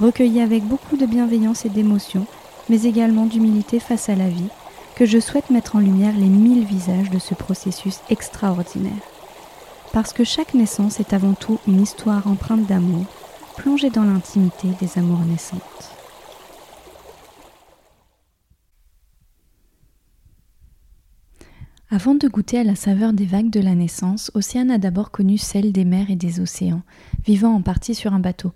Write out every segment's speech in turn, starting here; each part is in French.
recueilli avec beaucoup de bienveillance et d'émotion, mais également d'humilité face à la vie, que je souhaite mettre en lumière les mille visages de ce processus extraordinaire. Parce que chaque naissance est avant tout une histoire empreinte d'amour, plongée dans l'intimité des amours naissantes. Avant de goûter à la saveur des vagues de la naissance, Océane a d'abord connu celle des mers et des océans, vivant en partie sur un bateau.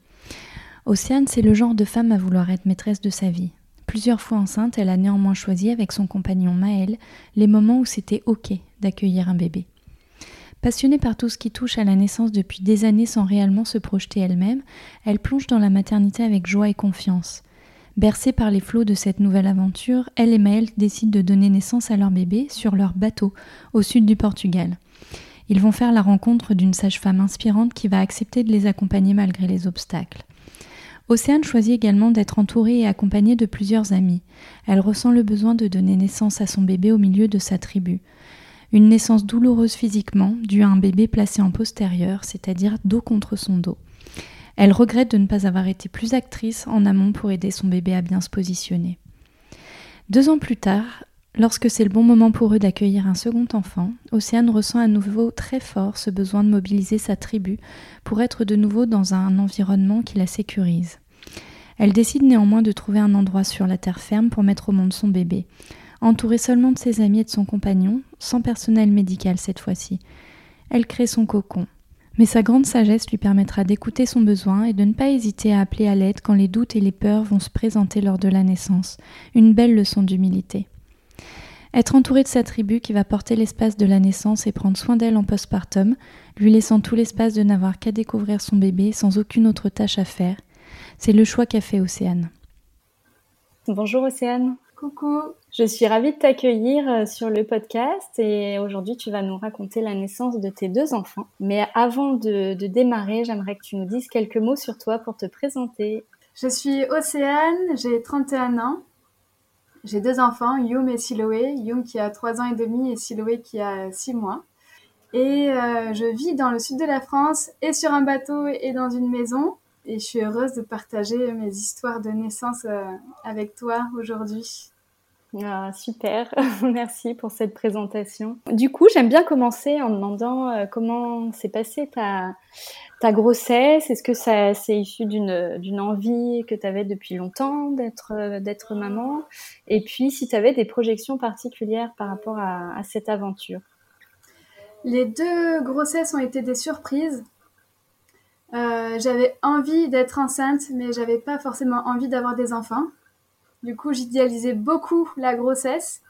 Océane, c'est le genre de femme à vouloir être maîtresse de sa vie. Plusieurs fois enceinte, elle a néanmoins choisi avec son compagnon Maël les moments où c'était OK d'accueillir un bébé. Passionnée par tout ce qui touche à la naissance depuis des années sans réellement se projeter elle-même, elle plonge dans la maternité avec joie et confiance. Bercée par les flots de cette nouvelle aventure, elle et Maël décident de donner naissance à leur bébé sur leur bateau au sud du Portugal. Ils vont faire la rencontre d'une sage-femme inspirante qui va accepter de les accompagner malgré les obstacles. Océane choisit également d'être entourée et accompagnée de plusieurs amis. Elle ressent le besoin de donner naissance à son bébé au milieu de sa tribu. Une naissance douloureuse physiquement, due à un bébé placé en postérieur, c'est-à-dire dos contre son dos. Elle regrette de ne pas avoir été plus actrice en amont pour aider son bébé à bien se positionner. Deux ans plus tard, lorsque c'est le bon moment pour eux d'accueillir un second enfant, Océane ressent à nouveau très fort ce besoin de mobiliser sa tribu pour être de nouveau dans un environnement qui la sécurise. Elle décide néanmoins de trouver un endroit sur la terre ferme pour mettre au monde son bébé, entourée seulement de ses amis et de son compagnon, sans personnel médical cette fois-ci. Elle crée son cocon. Mais sa grande sagesse lui permettra d'écouter son besoin et de ne pas hésiter à appeler à l'aide quand les doutes et les peurs vont se présenter lors de la naissance. Une belle leçon d'humilité. Être entourée de sa tribu qui va porter l'espace de la naissance et prendre soin d'elle en postpartum, lui laissant tout l'espace de n'avoir qu'à découvrir son bébé sans aucune autre tâche à faire, c'est le choix qu'a fait Océane. Bonjour Océane. Coucou. Je suis ravie de t'accueillir euh, sur le podcast et aujourd'hui tu vas nous raconter la naissance de tes deux enfants. Mais avant de, démarrer, j'aimerais que tu nous dises quelques mots sur toi pour te présenter. Je suis Océane, j'ai 31 ans. J'ai deux enfants, Yum et Siloé. Yum qui a 3 ans et demi et Siloé qui a 6 mois. Et euh, je vis dans le sud de la France et sur un bateau et dans une maison. Et je suis heureuse de partager mes histoires de naissance euh, avec toi aujourd'hui. Ah, super, merci pour cette présentation. Du coup, j'aime bien commencer en demandant euh, comment s'est passée ta, grossesse. Est-ce que ça c'est issu d'une, envie que tu avais depuis longtemps d'être, euh, d'être maman? Et puis, si tu avais des projections particulières par rapport à, à cette aventure? Les deux grossesses ont été des surprises. Euh, j'avais envie d'être enceinte, mais j'avais pas forcément envie d'avoir des enfants. Du coup, j'idéalisais beaucoup la grossesse.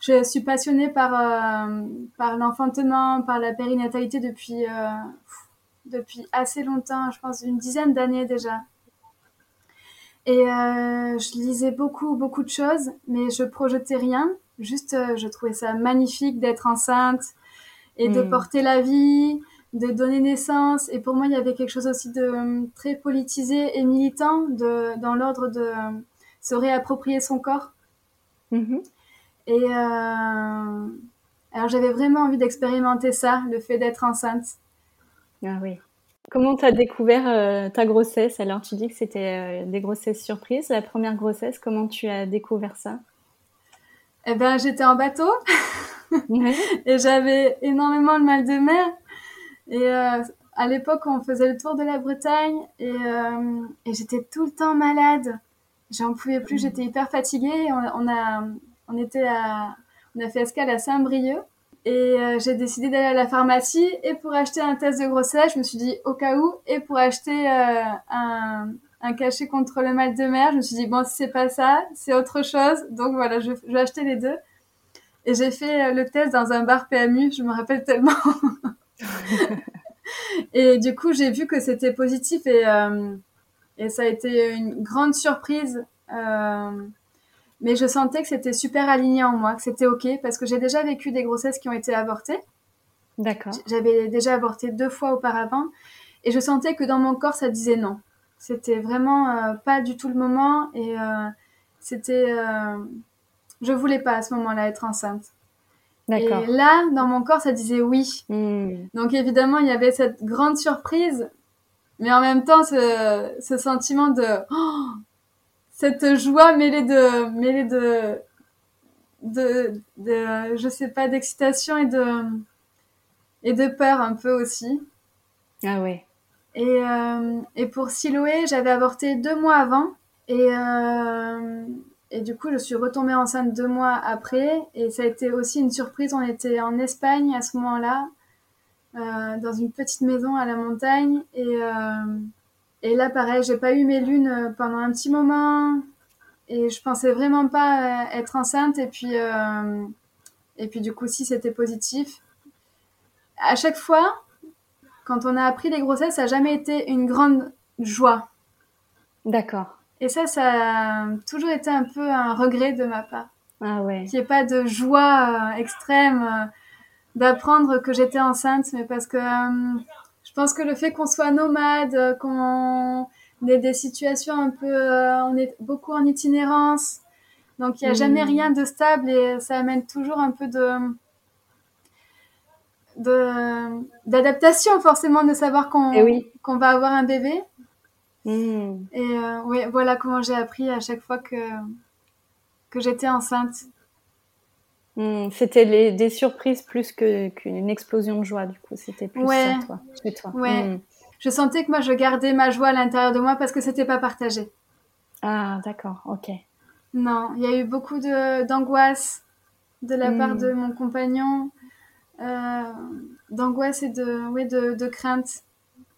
Je suis passionnée par, euh, par l'enfantement, par la périnatalité depuis, euh, depuis assez longtemps, je pense une dizaine d'années déjà. Et je lisais beaucoup, beaucoup de choses, mais je projetais rien. Juste, je trouvais ça magnifique d'être enceinte et de hmm. porter la vie de donner naissance. Et pour moi, il y avait quelque chose aussi de euh, très politisé et militant de, dans l'ordre de euh, se réapproprier son corps. Mm-hmm. Et euh, alors j'avais vraiment envie d'expérimenter ça, le fait d'être enceinte. Ah oui. Comment tu as découvert ta grossesse? Alors tu dis que c'était des grossesses surprises. La première grossesse, comment tu as découvert ça? Eh ben j'étais en bateau et j'avais énormément le mal de mer. Et euh, à l'époque, on faisait le tour de la Bretagne et, euh, et j'étais tout le temps malade. J'en pouvais plus, j'étais hyper fatiguée. On, a, on était à, on a fait escale à Saint-Brieuc et euh, j'ai décidé d'aller à la pharmacie et pour acheter un test de grossesse, je me suis dit au cas où et pour acheter euh, un, un cachet contre le mal de mer, je me suis dit bon si c'est pas ça, c'est autre chose. Donc voilà, je, je vais acheter les deux. Et j'ai fait le test dans un bar PMU, je me rappelle tellement. et du coup, j'ai vu que c'était positif et, euh, et ça a été une grande surprise. Euh, mais je sentais que c'était super aligné en moi, que c'était OK, parce que j'ai déjà vécu des grossesses qui ont été avortées. D'accord. J'avais déjà avorté deux fois auparavant. Et je sentais que dans mon corps, ça disait non. C'était vraiment euh, pas du tout le moment. Et euh, c'était. Euh, je voulais pas à ce moment-là être enceinte. Et là, dans mon corps, ça disait oui. Hmm. Donc évidemment, il y avait cette grande surprise, mais en même temps, ce, ce sentiment de oh, cette joie mêlée de mêlée de de, de je sais pas d'excitation et de et de peur un peu aussi. Ah ouais. Et euh, et pour Siloé, j'avais avorté deux mois avant et euh, et du coup, je suis retombée enceinte deux mois après. Et ça a été aussi une surprise. On était en Espagne à ce moment-là, euh, dans une petite maison à la montagne. Et, euh, et là, pareil, j'ai pas eu mes lunes pendant un petit moment. Et je pensais vraiment pas être enceinte. Et puis, euh, et puis du coup, si c'était positif. À chaque fois, quand on a appris les grossesses, ça n'a jamais été une grande joie. D'accord. Et ça, ça a toujours été un peu un regret de ma part. Ah ouais. Qu'il n'y ait pas de joie euh, extrême euh, d'apprendre que j'étais enceinte, mais parce que euh, je pense que le fait qu'on soit nomade, qu'on ait des situations un peu, on est beaucoup en itinérance, donc il n'y a jamais Mhm. rien de stable et ça amène toujours un peu de d'adaptation forcément de savoir qu'on Eh oui. qu'on va avoir un bébé Hmm. et euh, oui, voilà comment j'ai appris à chaque fois que, que j'étais enceinte. Hmm. C'était des surprises plus que qu'une explosion de joie, du coup. C'était plus Ouais. ça, toi, chez toi. Ouais. Hmm. Je sentais que moi, je gardais ma joie à l'intérieur de moi parce que c'était pas partagé. Ah, d'accord, ok. Non, il y a eu beaucoup de, d'angoisse de la part de mon compagnon, euh, d'angoisse et de, de, de crainte.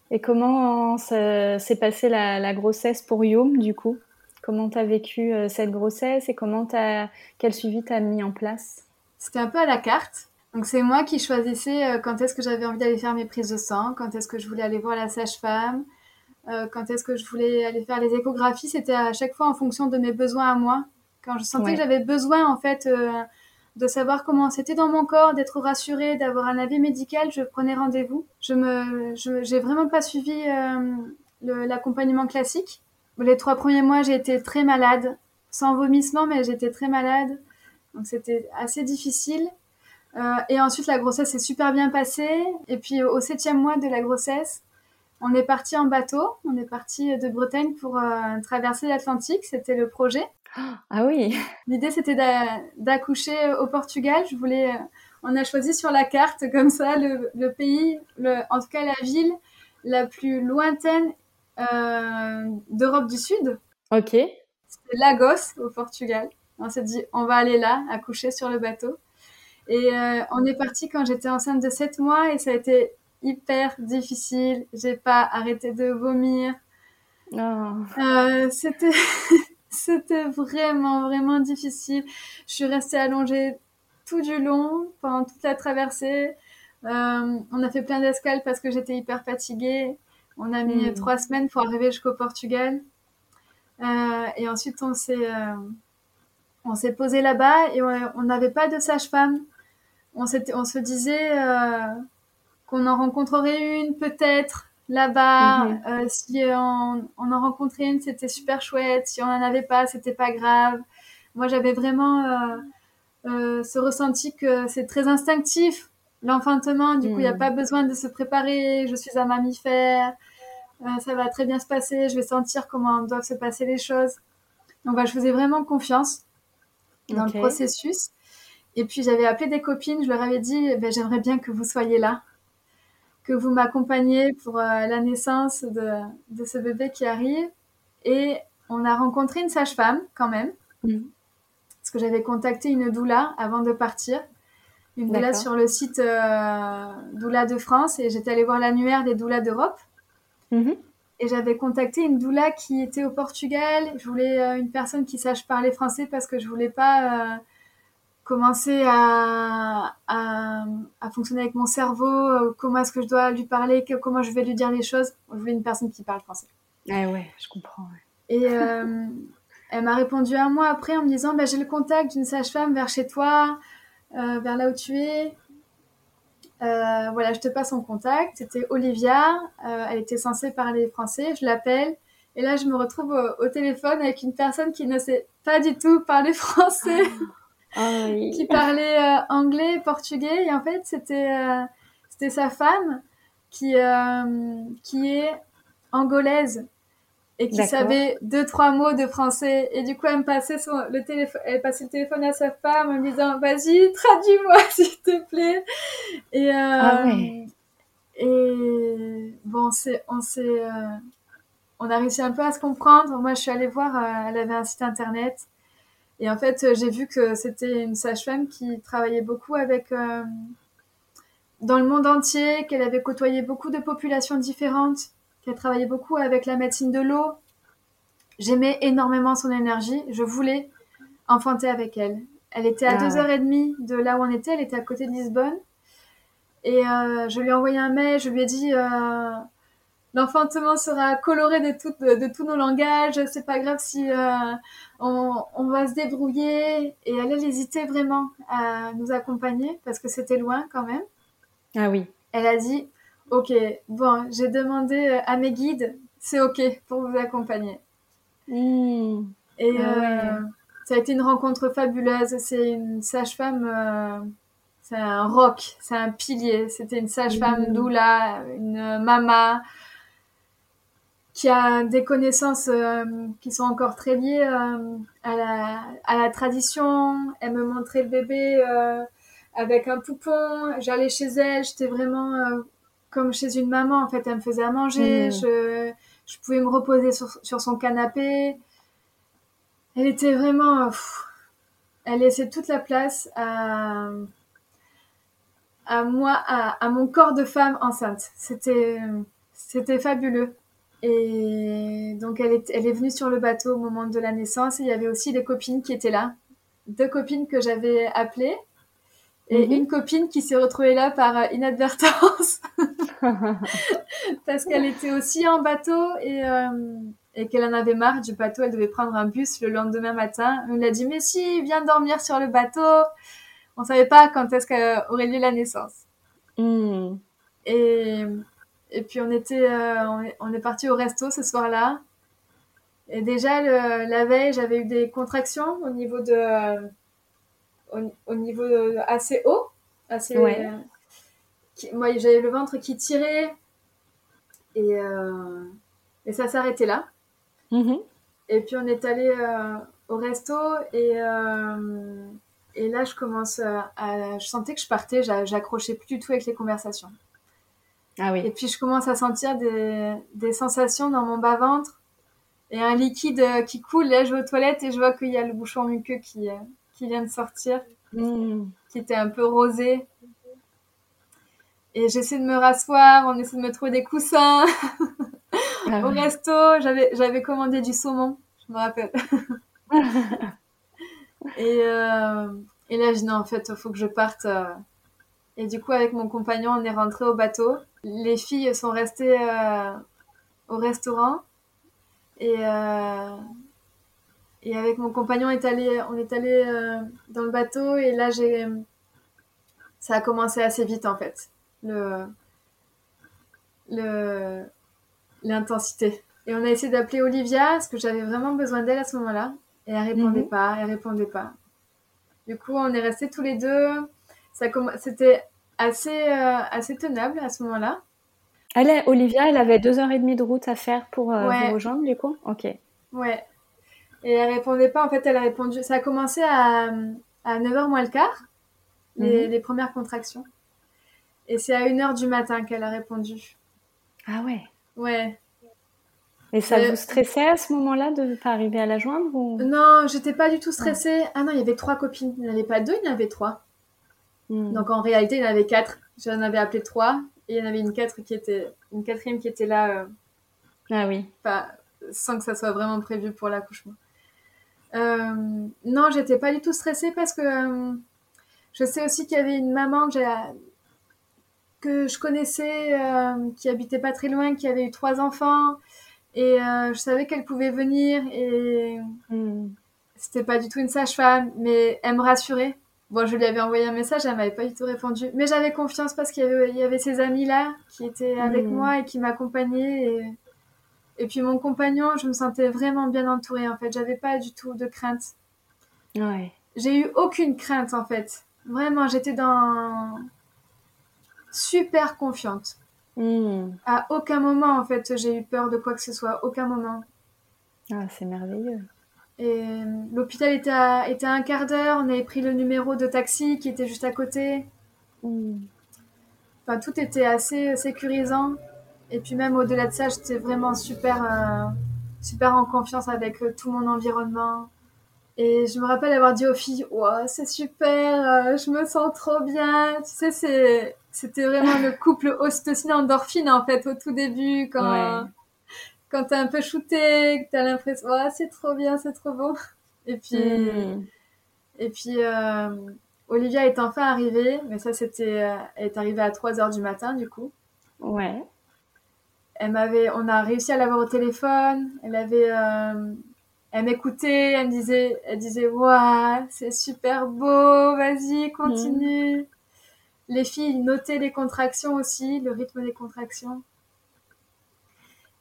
Et comment ça- s'est passée la, la grossesse pour Youm, du coup? Comment t'as vécu euh, cette grossesse et comment t'as, quel suivi t'as mis en place? C'était un peu à la carte. Donc c'est moi qui choisissais euh, quand est-ce que j'avais envie d'aller faire mes prises de sang, quand est-ce que je voulais aller voir la sage-femme, euh, quand est-ce que je voulais aller faire les échographies. C'était à chaque fois en fonction de mes besoins à moi. Quand je sentais Ouais. que j'avais besoin en fait euh, de savoir comment c'était dans mon corps, d'être rassurée, d'avoir un avis médical, je prenais rendez-vous. Je me, j'ai vraiment pas suivi euh, l'accompagnement classique. Les trois premiers mois, j'ai été très malade, sans vomissement, mais j'étais très malade. Donc c'était assez difficile. Euh, et ensuite, la grossesse s'est super bien passée. Et puis, au septième mois de la grossesse, on est parti en bateau. On est parti de Bretagne pour euh, traverser l'Atlantique. C'était le projet. Ah oui, L'idée, c'était d'a- d'accoucher au Portugal. Je voulais. euh, on a choisi sur la carte comme ça le, le pays, le, en tout cas la ville la plus lointaine euh, d'Europe du Sud. ok. C'était Lagos au Portugal. On s'est dit, on va aller là, accoucher sur le bateau. Et euh, on est parti quand j'étais enceinte de 7 mois et ça a été hyper difficile. J'ai pas arrêté de vomir. Ah, Euh, c'était c'était vraiment vraiment difficile. Je suis restée allongée tout du long pendant toute la traversée. Euh, on a fait plein d'escales parce que j'étais hyper fatiguée. On a mis Mm. trois semaines pour arriver jusqu'au Portugal. Et ensuite on s'est on s'est posé là-bas et on n'avait pas de sage-femme. On se disait euh, qu'on en rencontrerait une peut-être là-bas. Mhm. Euh, si on, on en rencontrait une, c'était super chouette. Si on n'en avait pas, c'était pas grave. Moi, j'avais vraiment euh, ce ressenti que c'est très instinctif, l'enfantement. Du coup, il n'y a Mhm. pas besoin de se préparer. Je suis un mammifère. Ça va très bien se passer. Je vais sentir comment doivent se passer les choses. Donc, bah, je faisais vraiment confiance dans le processus. Et puis, j'avais appelé des copines. Je leur avais dit, eh ben, j'aimerais bien que vous soyez là que vous m'accompagniez pour euh, la naissance de, de ce bébé qui arrive. Et on a rencontré une sage-femme quand même. Mhm. Parce que j'avais contacté une doula avant de partir. Une doula sur le site euh, Doula de France et j'étais allée voir l'annuaire des doulas d'Europe. Mhm. Et j'avais contacté une doula qui était au Portugal. Je voulais euh, une personne qui sache parler français parce que je voulais pas euh, commencer à, à, à fonctionner avec mon cerveau. euh, comment est-ce que je dois lui parler Comment je vais lui dire les choses Je voulais une personne qui parle français. Ah ouais, je comprends. ouais. Et euh, elle m'a répondu un mois après en me disant bah, J'ai le contact d'une sage-femme vers chez toi, euh, vers là où tu es. Euh, voilà, je te passe son contact. C'était Olivia. Euh, elle était censée parler français. Je l'appelle. Et là, je me retrouve au, au téléphone avec une personne qui ne sait pas du tout parler français, Ah oui. qui parlait euh, anglais, portugais. Et en fait, c'était euh, c'était sa femme qui, qui est angolaise et qui savait deux trois mots de français. Et du coup elle me passait son, le téléphone elle passait le téléphone à sa femme en me disant vas-y traduis-moi s'il te plaît. Et euh, Ah ouais. et bon c'est on s'est euh, on a réussi un peu à se comprendre. Moi je suis allée voir euh, elle avait un site internet. Et en fait j'ai vu que c'était une sage-femme qui travaillait beaucoup avec euh, dans le monde entier qu'elle avait côtoyé beaucoup de populations différentes qu'elle travaillait beaucoup avec la médecine de l'eau. J'aimais énormément son énergie. Je voulais enfanter avec elle. Elle était à Ah deux ouais. heures et demie de là où on était. Elle était à côté de Lisbonne. Et euh, je lui ai envoyé un mail. Je lui ai dit euh, l'enfantement sera coloré de, tout- de, de tous nos langages. C'est pas grave si euh, on, on va se débrouiller. Et elle, elle hésitait vraiment à nous accompagner parce que c'était loin quand même. Ah oui. Elle a dit Ok, bon, j'ai demandé euh, à mes guides, c'est ok pour vous accompagner. Hmm. Et Ah ouais. euh, ça a été une rencontre fabuleuse. C'est une sage-femme, euh, c'est un roc, c'est un pilier. C'était une sage-femme Mhm. doula, une mama qui a des connaissances euh, qui sont encore très liées euh, à, la, à la tradition. Elle me montrait le bébé euh, avec un poupon. J'allais chez elle, j'étais vraiment comme chez une maman. En fait, elle me faisait à manger. Mhm. Je, je pouvais me reposer sur, sur son canapé. Elle était vraiment. pff, elle laissait toute la place à, à moi, à, à mon corps de femme enceinte. C'était, c'était fabuleux. Et donc, elle est, elle est venue sur le bateau au moment de la naissance. Et il y avait aussi des copines qui étaient là. Deux copines que j'avais appelées. Et Mhm. une copine qui s'est retrouvée là par euh, inadvertance. parce qu'elle était aussi en bateau et, euh, et qu'elle en avait marre du bateau. Elle devait prendre un bus le lendemain matin. On a dit Mais si, viens dormir sur le bateau. On savait pas quand est-ce qu'aurait lieu la naissance. Hmm. Et, et puis on était, euh, on est, on est parti au resto ce soir-là. Et déjà le- la veille, j'avais eu des contractions au niveau de, au, au niveau assez haut, assez. Ouais. qui- moi, j'avais le ventre qui tirait et euh, et ça s'arrêtait là. Mhm. Et puis on est allé euh, au resto et, euh, et là je commence à, à- je sentais que je partais, j'a- j'accrochais plus du tout avec les conversations. Ah Et oui. puis je commence à sentir des, des sensations dans mon bas-ventre et un liquide qui coule. Là je vais aux toilettes et je vois qu'il y a le bouchon muqueux qui, qui vient de sortir, Hmm. qui était un peu rosé. Et j'essaie de me rasseoir, on essaie de me trouver des coussins. Ah Au resto, j'avais, commandé du saumon, je me rappelle. et, euh, et là, je dis non, en fait, il faut que je parte. euh. Et du coup, avec mon compagnon, on est rentré au bateau. Les filles sont restées euh, au restaurant. Et, euh, et avec mon compagnon, on est allé, on est allé euh, dans le bateau. Et là, j'ai, ça a commencé assez vite, en fait. Le, le, l'intensité. Et on a essayé d'appeler Olivia, parce que j'avais vraiment besoin d'elle à ce moment-là. Et elle répondait Mhm. pas, elle répondait pas. Du coup, on est restés tous les deux. Ça C'était assez, euh, assez tenable à ce moment-là. Elle Olivia, elle avait deux heures et demie de route à faire pour euh, Ouais. vous rejoindre, du coup? Ok. Ouais. Et elle répondait pas. En fait, elle a répondu. Ça a commencé à, à 9h moins le quart, les, Mhm. les premières contractions. Et c'est à 1h du matin qu'elle a répondu. Ah ouais. Ouais. Et ça vous stressait à ce moment-là de ne pas arriver à la joindre ou... Non, j'étais pas du tout stressée. Ah non, il y avait trois copines. Il n'y en avait pas deux, il y en avait trois. Hmm. Donc en réalité, il y en avait quatre. J'en avais appelé trois. Et il y en avait une, quatre qui était... une quatrième qui était là. Euh, ah oui. Pas... Sans que ça soit vraiment prévu pour l'accouchement. Euh... Non, j'étais pas du tout stressée parce que euh, je sais aussi qu'il y avait une maman que, que je connaissais euh, qui habitait pas très loin, qui avait eu trois enfants. Et euh, je savais qu'elle pouvait venir et hmm. c'était pas du tout une sage-femme, mais elle me rassurait. Bon, je lui avais envoyé un message, elle m'avait pas du tout répondu. Mais j'avais confiance parce qu'il y avait, y avait ces amis-là qui étaient avec hmm. moi et qui m'accompagnaient. Et... et puis mon compagnon, je me sentais vraiment bien entourée en fait. J'avais pas du tout de crainte. Ouais. J'ai eu aucune crainte en fait. Vraiment, j'étais dans super confiante. Hmm. À aucun moment, en fait, j'ai eu peur de quoi que ce soit. Aucun moment. Ah, c'est merveilleux. Et euh, l'hôpital était à, était un quart d'heure. On avait pris le numéro de taxi qui était juste à côté. Hmm. Enfin, tout était assez sécurisant. Et puis même au-delà de ça, j'étais vraiment super, euh, super en confiance avec euh, tout mon environnement. Et je me rappelle avoir dit aux filles, wow, c'est super, je me sens trop bien. Tu sais, c'était vraiment le couple ocytocine-endorphine, en fait, au tout début, quand, quand t'es un peu shooté, que t'as l'impression, oh, c'est trop bien, c'est trop beau. Et puis, hmm. et puis euh, Olivia est enfin arrivée, mais ça, c'était, euh, elle est arrivée à 3 heures du matin, du coup. Ouais. Elle m'avait, on a réussi à l'avoir au téléphone. Elle avait, euh, elle m'écoutait, elle me disait, elle disait, waouh, c'est super beau, vas-y, continue. Hmm. Les filles notaient les contractions aussi, le rythme des contractions.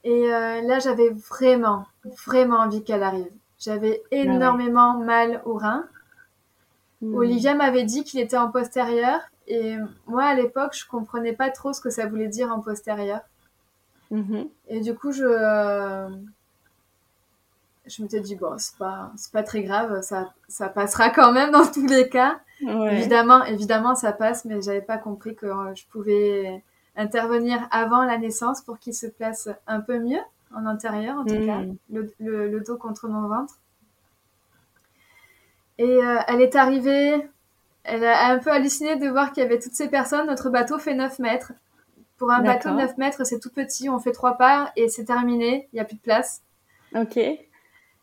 Et euh, là, j'avais vraiment, vraiment envie qu'elle arrive. J'avais ah énormément mal au rein. Hmm. Olivia m'avait dit qu'il était en postérieur. Et moi, à l'époque, je comprenais pas trop ce que ça voulait dire en postérieur. Mm-hmm. Et du coup, je, euh, je m'étais dit, bon, c'est pas, pas très grave, ça, ça passera quand même dans tous les cas. Évidemment, évidemment, ça passe, mais j'avais pas compris que euh, je pouvais intervenir avant la naissance pour qu'il se place un peu mieux en intérieur, en tout cas, hmm. le, dos contre mon ventre. Et euh, elle est arrivée, elle a un peu halluciné de voir qu'il y avait toutes ces personnes. Notre bateau fait 9 mètres. Pour un bateau, 9 mètres, c'est tout petit, on fait trois pas et c'est terminé, il n'y a plus de place. Ok. Et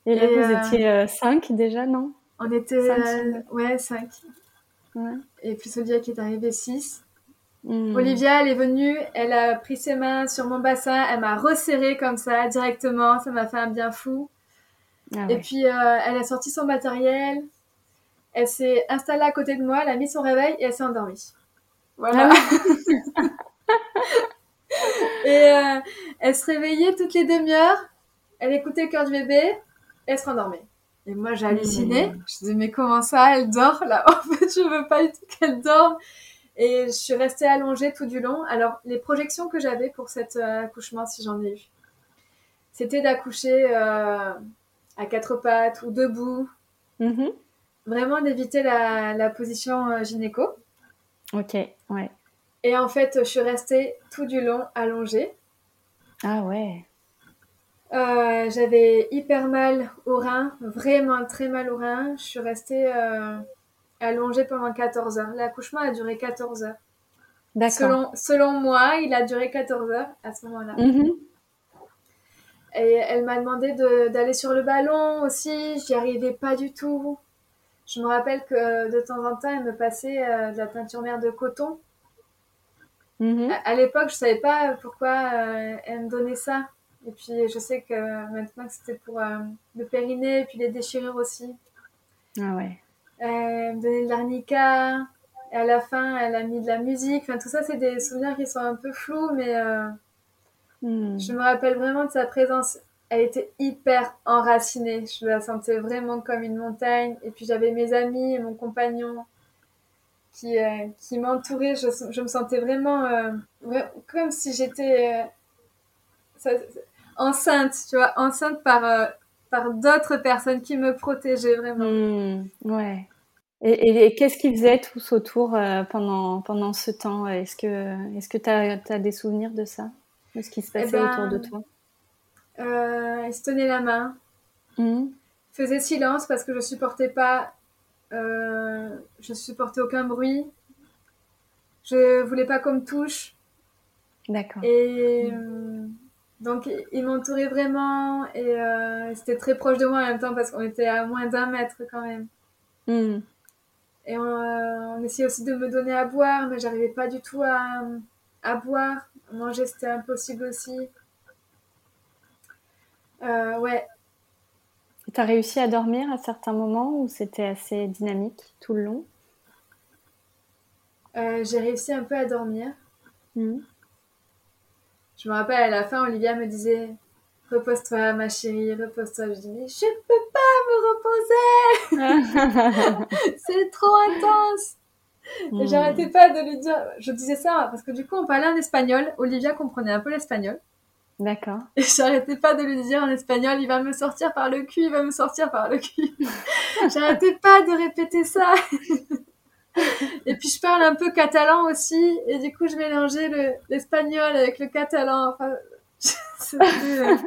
là, vous euh, étiez 5 déjà, non? On était, ouais, 5. Et puis Olivia qui est arrivée 6. Hmm. Olivia, elle est venue, elle a pris ses mains sur mon bassin, elle m'a resserré comme ça directement, ça m'a fait un bien fou. Ah et puis euh, elle a sorti son matériel, elle s'est installée à côté de moi, elle a mis son réveil et elle s'est endormie. Voilà. Ah et euh, elle se réveillait toutes les demi-heures, elle écoutait le cœur du bébé, et elle se rendormait. Et moi, j'ai halluciné. Mmh. Je disais, mais comment ça, elle dort là? En fait, je veux pas du tout qu'elle dorme. Et je suis restée allongée tout du long. Alors, les projections que j'avais pour cet euh, accouchement, si j'en ai eu, c'était d'accoucher euh, à quatre pattes ou debout. Mmh. Vraiment d'éviter la, la, position gynéco. Ok, ouais. Et en fait, je suis restée tout du long allongée. Ah ouais. Euh, j'avais hyper mal au rein, vraiment très mal au rein. Je suis restée euh, allongée pendant 14 heures. L'accouchement a duré 14 heures. D'accord. Selon, selon moi, il a duré 14 heures à ce moment-là. Mhm. Et elle m'a demandé d'aller sur le ballon aussi. J'y arrivais pas du tout. Je me rappelle que de temps en temps, elle me passait euh, de la peinture mère de coton. Mhm. À, l'époque, je savais pas pourquoi elle me donnait ça. Et puis je sais que maintenant c'était pour euh, le périnée et puis les déchirures aussi. Ah ouais. Elle me donnait de l'arnica. Et à la fin, elle a mis de la musique. Enfin, tout ça, c'est des souvenirs qui sont un peu flous, mais euh, hmm. je me rappelle vraiment de sa présence. Elle était hyper enracinée. Je la sentais vraiment comme une montagne. Et puis j'avais mes amis et mon compagnon qui, euh, qui m'entouraient. Je, je, me sentais vraiment comme si j'étais enceinte, tu vois, enceinte par, euh, par d'autres personnes qui me protégeaient vraiment. Hmm, ouais. Et, et, qu'est-ce qu'ils faisaient tous autour euh, pendant, pendant ce temps? Est-ce que tu est as, as, des souvenirs de ça? De ce qui se passait eh autour de ben, toi? Euh, il se tenait la main. Il faisait silence parce que je supportais pas. Euh, je supportais aucun bruit. Je voulais pas qu'on me touche. D'accord. Et euh, donc, il m'entourait vraiment. Et euh, c'était très proche de moi en même temps parce qu'on était à moins d'un mètre quand même. Mhm. Et on, euh, on essayait aussi de me donner à boire, mais j'arrivais pas du tout à, à boire. Manger, c'était impossible aussi. Ouais, T'as réussi à dormir à certains moments ou c'était assez dynamique tout le long? Euh, j'ai réussi un peu à dormir. Mhm. Je me rappelle à la fin, Olivia me disait Repose-toi, ma chérie, repose-toi. Je dis Mais je peux pas me reposer C'est trop intense Et Mhm. j'arrêtais pas de lui dire. Je disais ça parce que du coup, on parlait en espagnol. Olivia comprenait un peu l'espagnol. D'accord. Et j'arrêtais pas de lui dire en espagnol Il va me sortir par le cul, il va me sortir par le cul. j'arrêtais pas de répéter ça. Et puis je parle un peu catalan aussi, et du coup je mélangeais le- l'espagnol avec le catalan. Enfin, euh,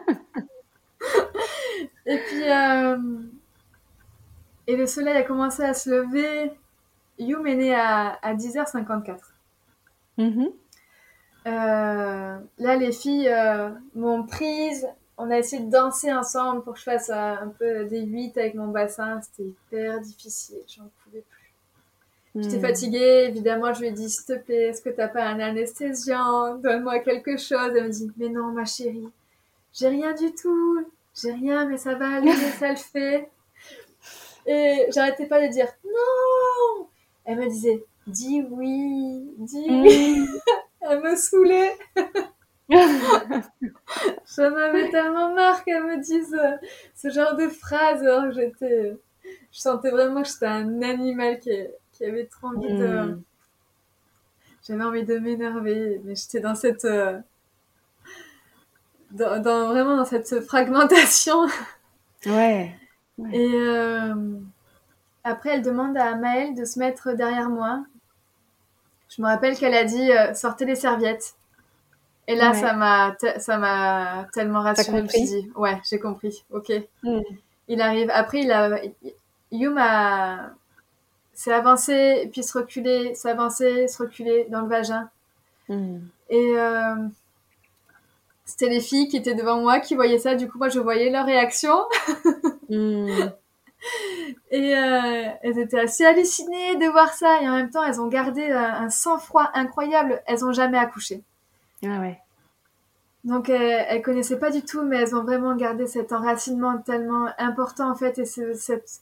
et puis euh, et le soleil a commencé à se lever. Youm est né à, à 10h54. Mhm. Euh, là, les filles euh, m'ont prise. On a essayé de danser ensemble pour que je fasse euh, un peu des 8 avec mon bassin. C'était hyper difficile. J'en pouvais plus. J'étais Mhm. fatiguée. Évidemment, je lui ai dit S'il te plaît, est-ce que t'as pas un anesthésiant? Donne-moi quelque chose. Elle me dit Mais non, ma chérie, j'ai rien du tout. J'ai rien, mais ça va aller, ça le fait. Et j'arrêtais pas de dire Non Elle me disait Dis oui, dis oui. Elle me saoulait. J'en avais tellement marre qu'elle me dise ce genre de phrases. Alors j'étais, je sentais vraiment que j'étais un animal qui, qui avait trop envie de. Mhm. J'avais envie de m'énerver, mais j'étais dans cette. euh, Dans, dans- vraiment dans cette fragmentation. Ouais. Ouais. Et euh, après, elle demande à Maëlle de se mettre derrière moi. Je me rappelle qu'elle a dit euh, sortez les serviettes. Et là, Ouais. ça m'a te- ça m'a tellement rassurée. Je me suis compris dit ouais, j'ai compris. Ok. Mhm. Il arrive. Après, il a Yum a s'est avancé, puis se reculer, s'est avancé, se reculer dans le vagin. Mhm. Et euh, c'était les filles qui étaient devant moi qui voyaient ça. Du coup, moi, je voyais leur réaction. Mhm. Et euh, elles étaient assez hallucinées de voir ça. Et en même temps, elles ont gardé un, un sang-froid incroyable. Elles ont jamais accouché. Ah ouais. Donc, elles, elles connaissaient pas du tout, mais elles ont vraiment gardé cet enracinement tellement important, en fait. Et ce, cette-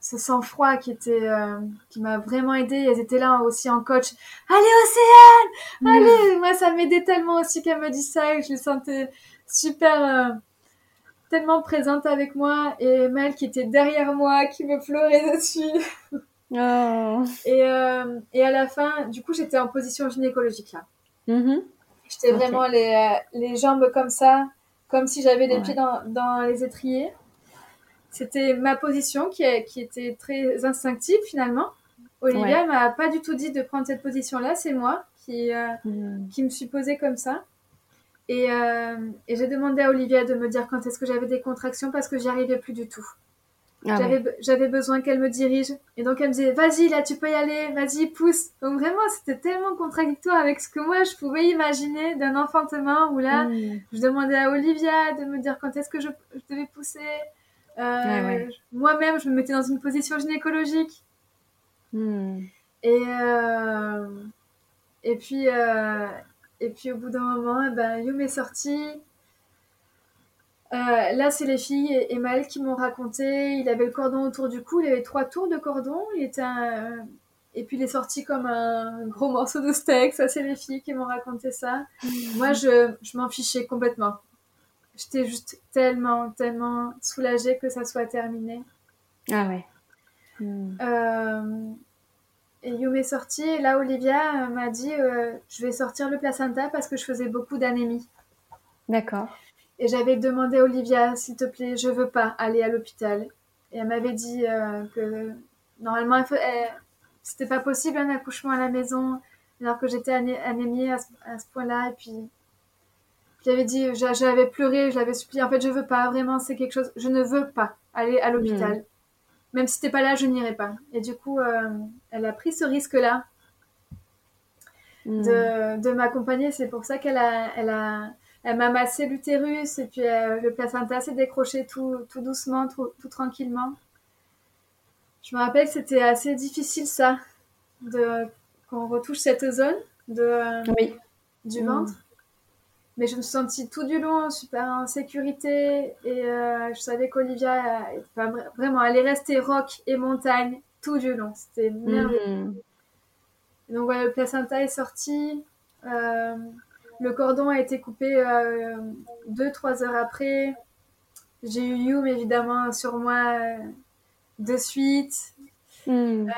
ce sang-froid qui était, euh, qui m'a vraiment aidée. Elles étaient là aussi en coach. Allez, Océane! Allez! Moi, ça m'aidait tellement aussi qu'elle me dise ça. Et je les sentais super, euh, tellement présente avec moi. Et Mel qui était derrière moi, qui me pleurait dessus. Oh. Et, euh, et à la fin, du coup, j'étais en position gynécologique là. Mhm. J'étais vraiment les, euh, les jambes comme ça, comme si j'avais les Ouais. pieds dans, dans les étriers. C'était ma position qui, est- qui était très instinctive finalement. Olivia Ouais. m'a pas du tout dit de prendre cette position-là, c'est moi qui, euh, Mhm. qui me suis posée comme ça. Et, euh, et j'ai demandé à Olivia de me dire quand est-ce que j'avais des contractions parce que j'y arrivais plus du tout. Ah J'avais ouais. besoin qu'elle me dirige. Et donc elle me disait, vas-y, là, tu peux y aller, vas-y, pousse. Donc vraiment, c'était tellement contradictoire avec ce que moi, je pouvais imaginer d'un enfantement où là, Mhm. je demandais à Olivia de me dire quand est-ce que je, je devais pousser. Euh, Ah ouais. Moi-même, je me mettais dans une position gynécologique. Mhm. Et, euh, et, puis, euh, et puis au bout d'un moment, eh ben, Youm est sorti. Euh, là, c'est les filles et, et Maël qui m'ont raconté. Il avait le cordon autour du cou, il avait trois tours de cordon. Il était un- Et puis il est sorti comme un gros morceau de steak. Ça, c'est les filles qui m'ont raconté ça. Moi, je, je m'en fichais complètement. J'étais juste tellement, tellement soulagée que ça soit terminé. Ah ouais. Euh, et Youm est sorti et là Olivia euh, m'a dit euh, je vais sortir le placenta parce que je faisais beaucoup d'anémie. D'accord. Et j'avais demandé à Olivia s'il te plaît je veux pas aller à l'hôpital. Et elle m'avait dit euh, que normalement faut- elle- c'était pas possible un accouchement à la maison alors que j'étais ané- anémiée à ce, à ce point-là et puis J'avais dit, j'avais pleuré, je l'avais supplié. En fait, je veux pas, vraiment, c'est quelque chose. Je ne veux pas aller à l'hôpital. Hmm. Même si t'es pas là, je n'irai pas. Et du coup, euh, elle a pris ce risque-là hmm. de, de m'accompagner. C'est pour ça qu'elle a, elle a, elle m'a massé l'utérus et puis euh, le placenta s'est décroché tout, tout doucement, tout, tout, tranquillement. Je me rappelle que c'était assez difficile ça, de qu'on retouche cette zone de, oui. du ventre. Mais je me suis sentie tout du long super en sécurité et euh, je savais qu'Olivia, vraiment, elle est restée rock et montagne tout du long. C'était merveilleux. Mhm. Donc voilà, le placenta est sorti. Euh, le cordon a été coupé euh, deux, trois heures après. J'ai eu Youm évidemment sur moi de suite. Mhm.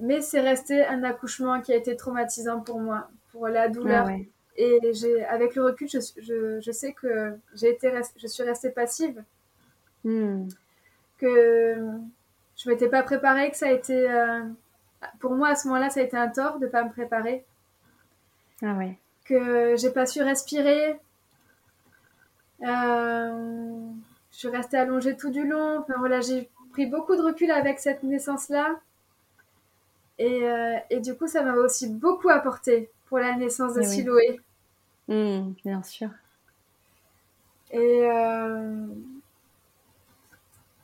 mais c'est resté un accouchement qui a été traumatisant pour moi, pour la douleur. Ah et j'ai, avec le recul, je, je, je sais que j'ai été, je suis restée passive. Hmm. Que je m'étais pas préparée, que ça a été, euh, pour moi à ce moment-là, ça a été un tort de pas me préparer. Ah ouais. Que j'ai pas su respirer. Euh, je suis restée allongée tout du long. Enfin voilà, j'ai pris beaucoup de recul avec cette naissance-là. Et, euh, et, du coup, ça m'a aussi beaucoup apporté pour la naissance de eh Siloé. Hmm, bien sûr. Et, euh,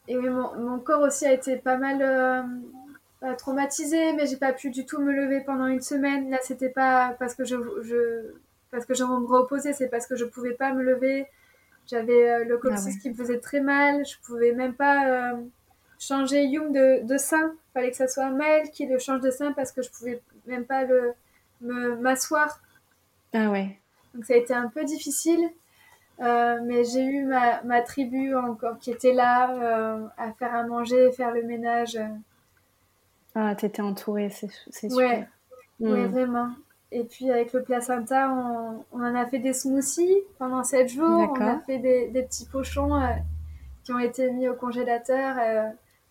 et oui, mon, mon, corps aussi a été pas mal euh, traumatisé, mais j'ai pas pu du tout me lever pendant une semaine. Là, c'était pas parce que je, je parce que je me reposais, c'est parce que je pouvais pas me lever. J'avais euh, le coccyx ah qui me faisait très mal. Je pouvais même pas changer Young de, de sein. Fallait que ça soit Maël qui le change de sein parce que je pouvais même pas le m'asseoir. Ah ouais. Donc ça a été un peu difficile. Euh, mais j'ai eu ma, ma, tribu encore qui était là euh, à faire à manger, faire le ménage. Ah, t'étais entourée, c'est super. Ouais, ouais, hmm. vraiment. Et puis avec le placenta, on, on, en a fait des smoothies pendant 7 jours. On a fait des, des petits pochons euh, qui ont été mis au congélateur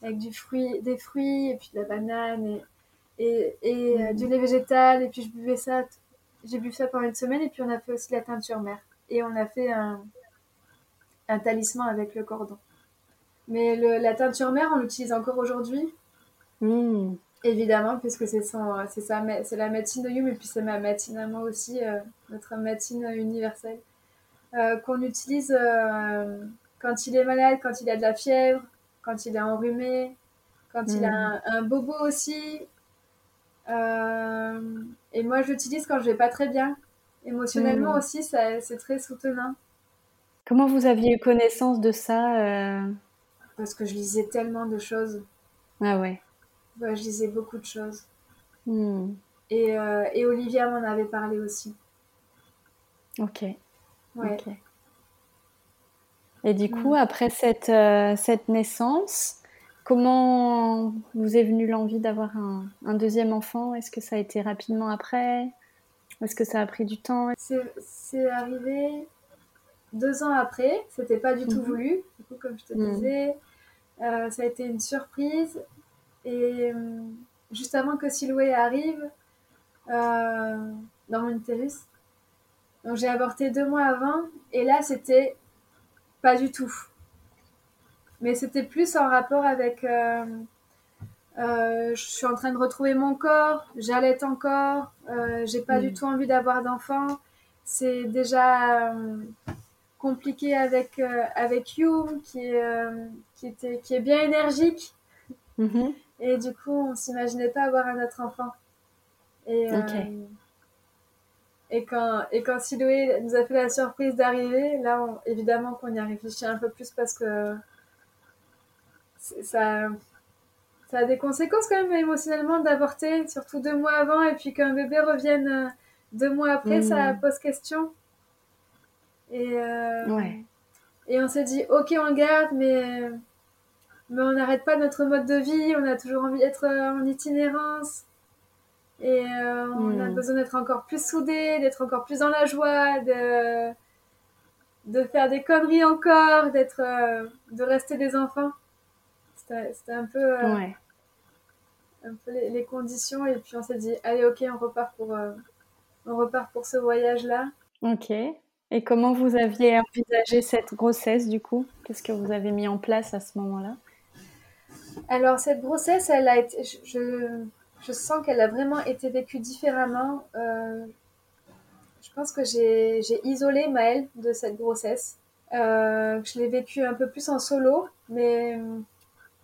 avec du fruit, des fruits et puis de la banane et, et, et euh, hmm. du lait végétal. Et puis je buvais ça j'ai bu ça pendant une semaine et puis on a fait aussi la teinture mère. Et on a fait un, un talisman avec le cordon. Mais le, la teinture mère, on l'utilise encore aujourd'hui. Mmh. Évidemment, puisque c'est c'est la médecine de Hume et puis c'est ma médecine à moi aussi, euh, notre médecine universelle, euh, qu'on utilise euh, quand il est malade, quand il a de la fièvre, quand il est enrhumé, quand il a un, un, bobo aussi, euh, et moi, je l'utilise quand je vais pas très bien. Émotionnellement hmm. aussi, c'est très soutenant. Comment vous aviez eu connaissance de ça euh? Parce que je lisais tellement de choses. Ah ouais. Ouais, je lisais beaucoup de choses. Hmm. Et, euh, et, Olivia m'en avait parlé aussi. Ok. Ouais. Et du coup, hmm. après cette, cette naissance, Comment vous est venue l'envie d'avoir un, deuxième enfant? Est-ce que ça a été rapidement après? Est-ce que ça a pris du temps? C'est arrivé deux ans après. C'était pas du tout mhm. voulu. Du coup, comme je te mhm. disais, euh, ça a été une surprise. Et euh, juste avant que Siloué arrive euh, dans mon utérus, donc j'ai avorté deux mois avant. Et là, c'était pas du tout mais c'était plus en rapport avec euh, euh, je suis en train de retrouver mon corps, j'allaite encore, euh, j'ai pas du mm. tout envie d'avoir d'enfant. C'est déjà compliqué avec euh, avec You qui est qui était qui est bien énergique. Mm-hmm. Et du coup, on s'imaginait pas avoir un autre enfant. Et et quand et quand Siloué nous a fait la surprise d'arriver, là, évidemment qu'on y a réfléchi un peu plus parce que ça, ça a des conséquences quand même émotionnellement d'avorter, surtout deux mois avant, et puis qu'un bébé revienne euh, deux mois après, ça mm. pose question. Et, euh, et on s'est dit, ok, on le garde, mais, mais on n'arrête pas notre mode de vie, on a toujours envie d'être en itinérance. Et euh, on a mm. besoin d'être encore plus soudés, d'être encore plus dans la joie, de, de faire des conneries encore, d'être, de rester des enfants. C'était un peu, euh, un peu les, conditions. Et puis on s'est dit, allez, ok, on repart pour, euh, on repart pour ce voyage-là. Ok. Et comment vous aviez envisagé cette grossesse du coup? Qu'est-ce que vous avez mis en place à ce moment-là? Alors cette grossesse, elle a été, je, je sens qu'elle a vraiment été vécue différemment. Euh, je pense que j'ai isolé Maëlle de cette grossesse. Euh, je l'ai vécue un peu plus en solo, mais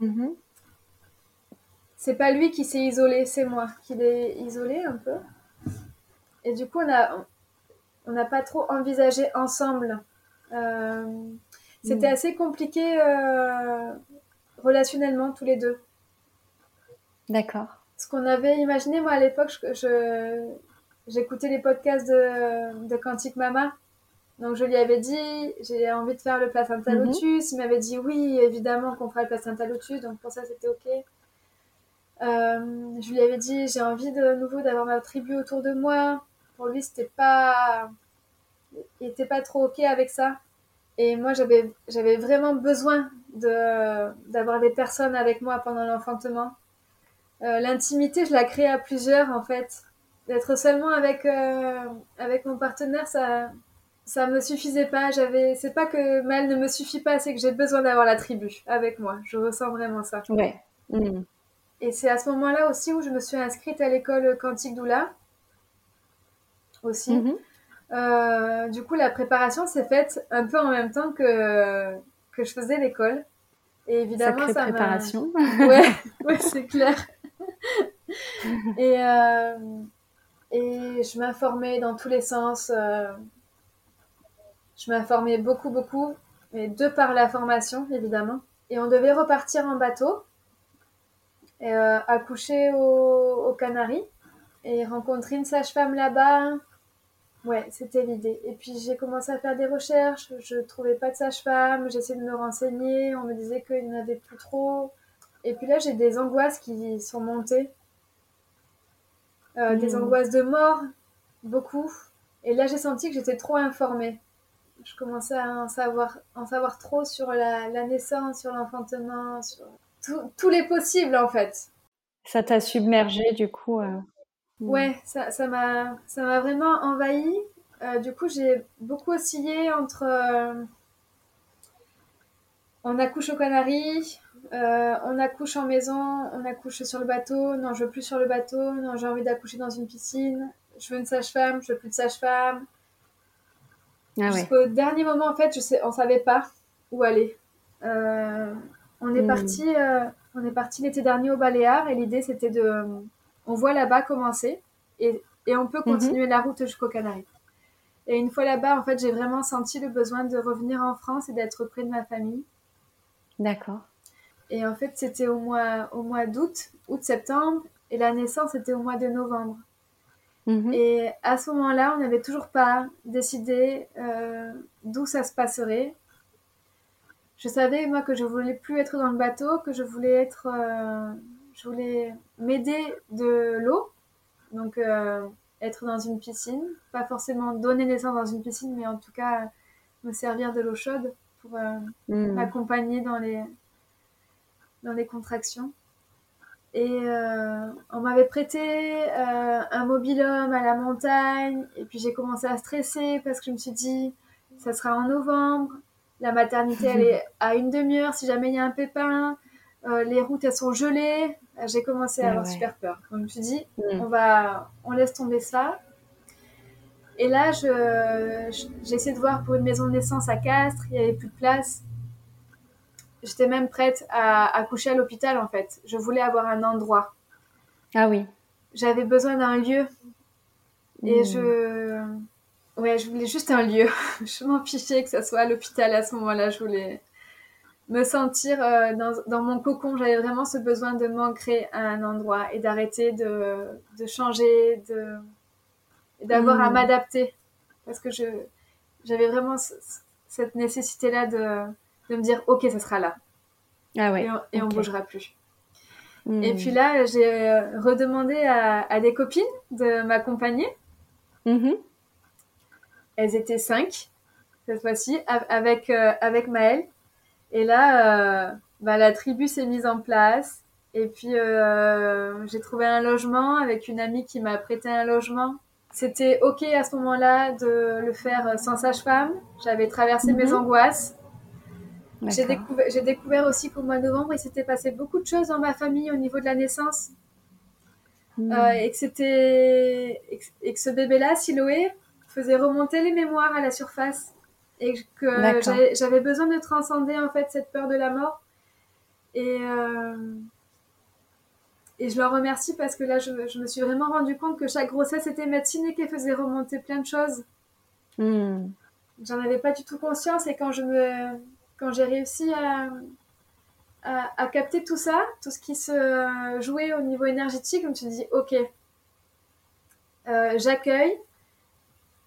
mm-hmm. c'est pas lui qui s'est isolé, c'est moi qui l'ai isolé un peu. Et du coup, on a, on n'a pas trop envisagé ensemble. Euh, c'était mm. assez compliqué euh, relationnellement tous les deux. D'accord. Ce qu'on avait imaginé, moi à l'époque, je, j'écoutais les podcasts de, de Quantique Mama. Donc je lui avais dit, j'ai envie de faire le placenta lotus. Il m'avait dit oui, évidemment qu'on fera le placenta lotus. Donc pour ça, c'était OK. Euh, je lui avais dit, j'ai envie de nouveau d'avoir ma tribu autour de moi pour lui, c'était pas. Il était pas trop OK avec ça. Et moi, j'avais, j'avais vraiment besoin de, d'avoir des personnes avec moi pendant l'enfantement. Euh, l'intimité, je la crée à plusieurs, en fait. D'être seulement avec, euh, avec mon partenaire, ça, ça me suffisait pas. J'avais, c'est pas que Mel ne me suffit pas, c'est que j'ai besoin d'avoir la tribu avec moi. Je ressens vraiment ça. Ouais. Mm. Et c'est à ce moment-là aussi où je me suis inscrite à l'école Quantique Doula aussi. Mhm. Euh, du coup, la préparation s'est faite un peu en même temps que, que je faisais l'école. Et évidemment, ça préparation. ouais, ouais c'est clair. et, euh, et je m'informais dans tous les sens. Euh, je m'informais beaucoup, beaucoup, mais de par la formation, évidemment. Et on devait repartir en bateau, et, accoucher aux Canaries, et rencontrer une sage-femme là-bas Ouais, c'était l'idée. Et puis j'ai commencé à faire des recherches, je trouvais pas de sage-femme, j'essayais de me renseigner, on me disait qu'il n'y en avait plus trop. Et puis là, j'ai des angoisses qui sont montées. Euh, des hmm. angoisses de mort, beaucoup. Et là, j'ai senti que j'étais trop informée. Je commençais à en savoir, en savoir trop sur la, naissance, sur l'enfantement, sur tous les possibles en fait. Ça t'a submergé du coup euh. Ouais, ça, ça m'a, ça m'a vraiment envahi. Euh, du coup, j'ai beaucoup oscillé entre euh, on accouche aux Canaries, euh, on accouche en maison, on accouche sur le bateau, non, je veux plus sur le bateau, non, j'ai envie d'accoucher dans une piscine, je veux une sage-femme, je veux plus de sage-femme. Ah Jusqu'au dernier moment, en fait, je sais, on savait pas où aller. on est mm. parti, on est parti l'été dernier au Baléares et l'idée c'était de on voit là-bas commencer et, on peut mhm. continuer la route jusqu'aux Canaries. Et une fois là-bas, en fait, j'ai vraiment senti le besoin de revenir en France et d'être près de ma famille. D'accord. Et en fait, c'était au mois, au mois d'août, août-septembre, et la naissance était au mois de novembre. Mhm. Et à ce moment-là, on n'avait toujours pas décidé euh, d'où ça se passerait. Je savais, moi, que je voulais plus être dans le bateau, que je voulais être euh, je voulais m'aider de l'eau, donc euh, être dans une piscine, pas forcément donner naissance dans une piscine, mais en tout cas me servir de l'eau chaude pour hmm. m'accompagner dans les, dans les contractions. Et euh, on m'avait prêté un mobilhome à la montagne, et puis j'ai commencé à stresser parce que je me suis dit, ça sera en novembre, la maternité elle est à une demi-heure si jamais il y a un pépin, les routes elles sont gelées, j'ai commencé à avoir super peur. Donc, je me suis dit, mm. on va, on laisse tomber ça. Et là, j'ai essayé de voir pour une maison de naissance à Castres, il n'y avait plus de place. J'étais même prête à, coucher à l'hôpital, en fait. Je voulais avoir un endroit. Ah oui. J'avais besoin d'un lieu. Et mm. je, ouais, je voulais juste un lieu. je m'en fichais que ça soit à l'hôpital à ce moment-là. Je voulais, me sentir euh, dans, dans, mon cocon. J'avais vraiment ce besoin de m'ancrer à un endroit et d'arrêter de, de, changer, de, d'avoir à hmm. m'adapter. Parce que je, j'avais vraiment cette nécessité-là de, de me dire, OK, ça sera là. Ah ouais. Et on, ne bougera plus. Hmm. Et puis là, j'ai euh, redemandé à, à, des copines de m'accompagner. Mm-hmm. Elles étaient cinq cette fois-ci, avec, euh, avec Maëlle. Et là, euh, bah, la tribu s'est mise en place. Et puis, euh, j'ai trouvé un logement avec une amie qui m'a prêté un logement. c'était ok à ce moment-là de le faire sans sage-femme. J'avais traversé mes Mhm. angoisses. J'ai découvert, aussi qu'au mois de novembre, il s'était passé beaucoup de choses dans ma famille au niveau de la naissance. Mm. Euh, et que c'était et que- ce bébé-là, Siloé, faisait remonter les mémoires à la surface et que j'avais- besoin de transcender en fait cette peur de la mort et euh, et je leur remercie parce que là je, me- je me suis vraiment rendu compte que chaque grossesse était médecine et qu'elle faisait remonter plein de choses Mm. j'en avais pas du tout conscience et quand je me quand j'ai réussi à, à, à capter tout ça tout ce qui se jouait au niveau énergétique je me suis dit ok euh, j'accueille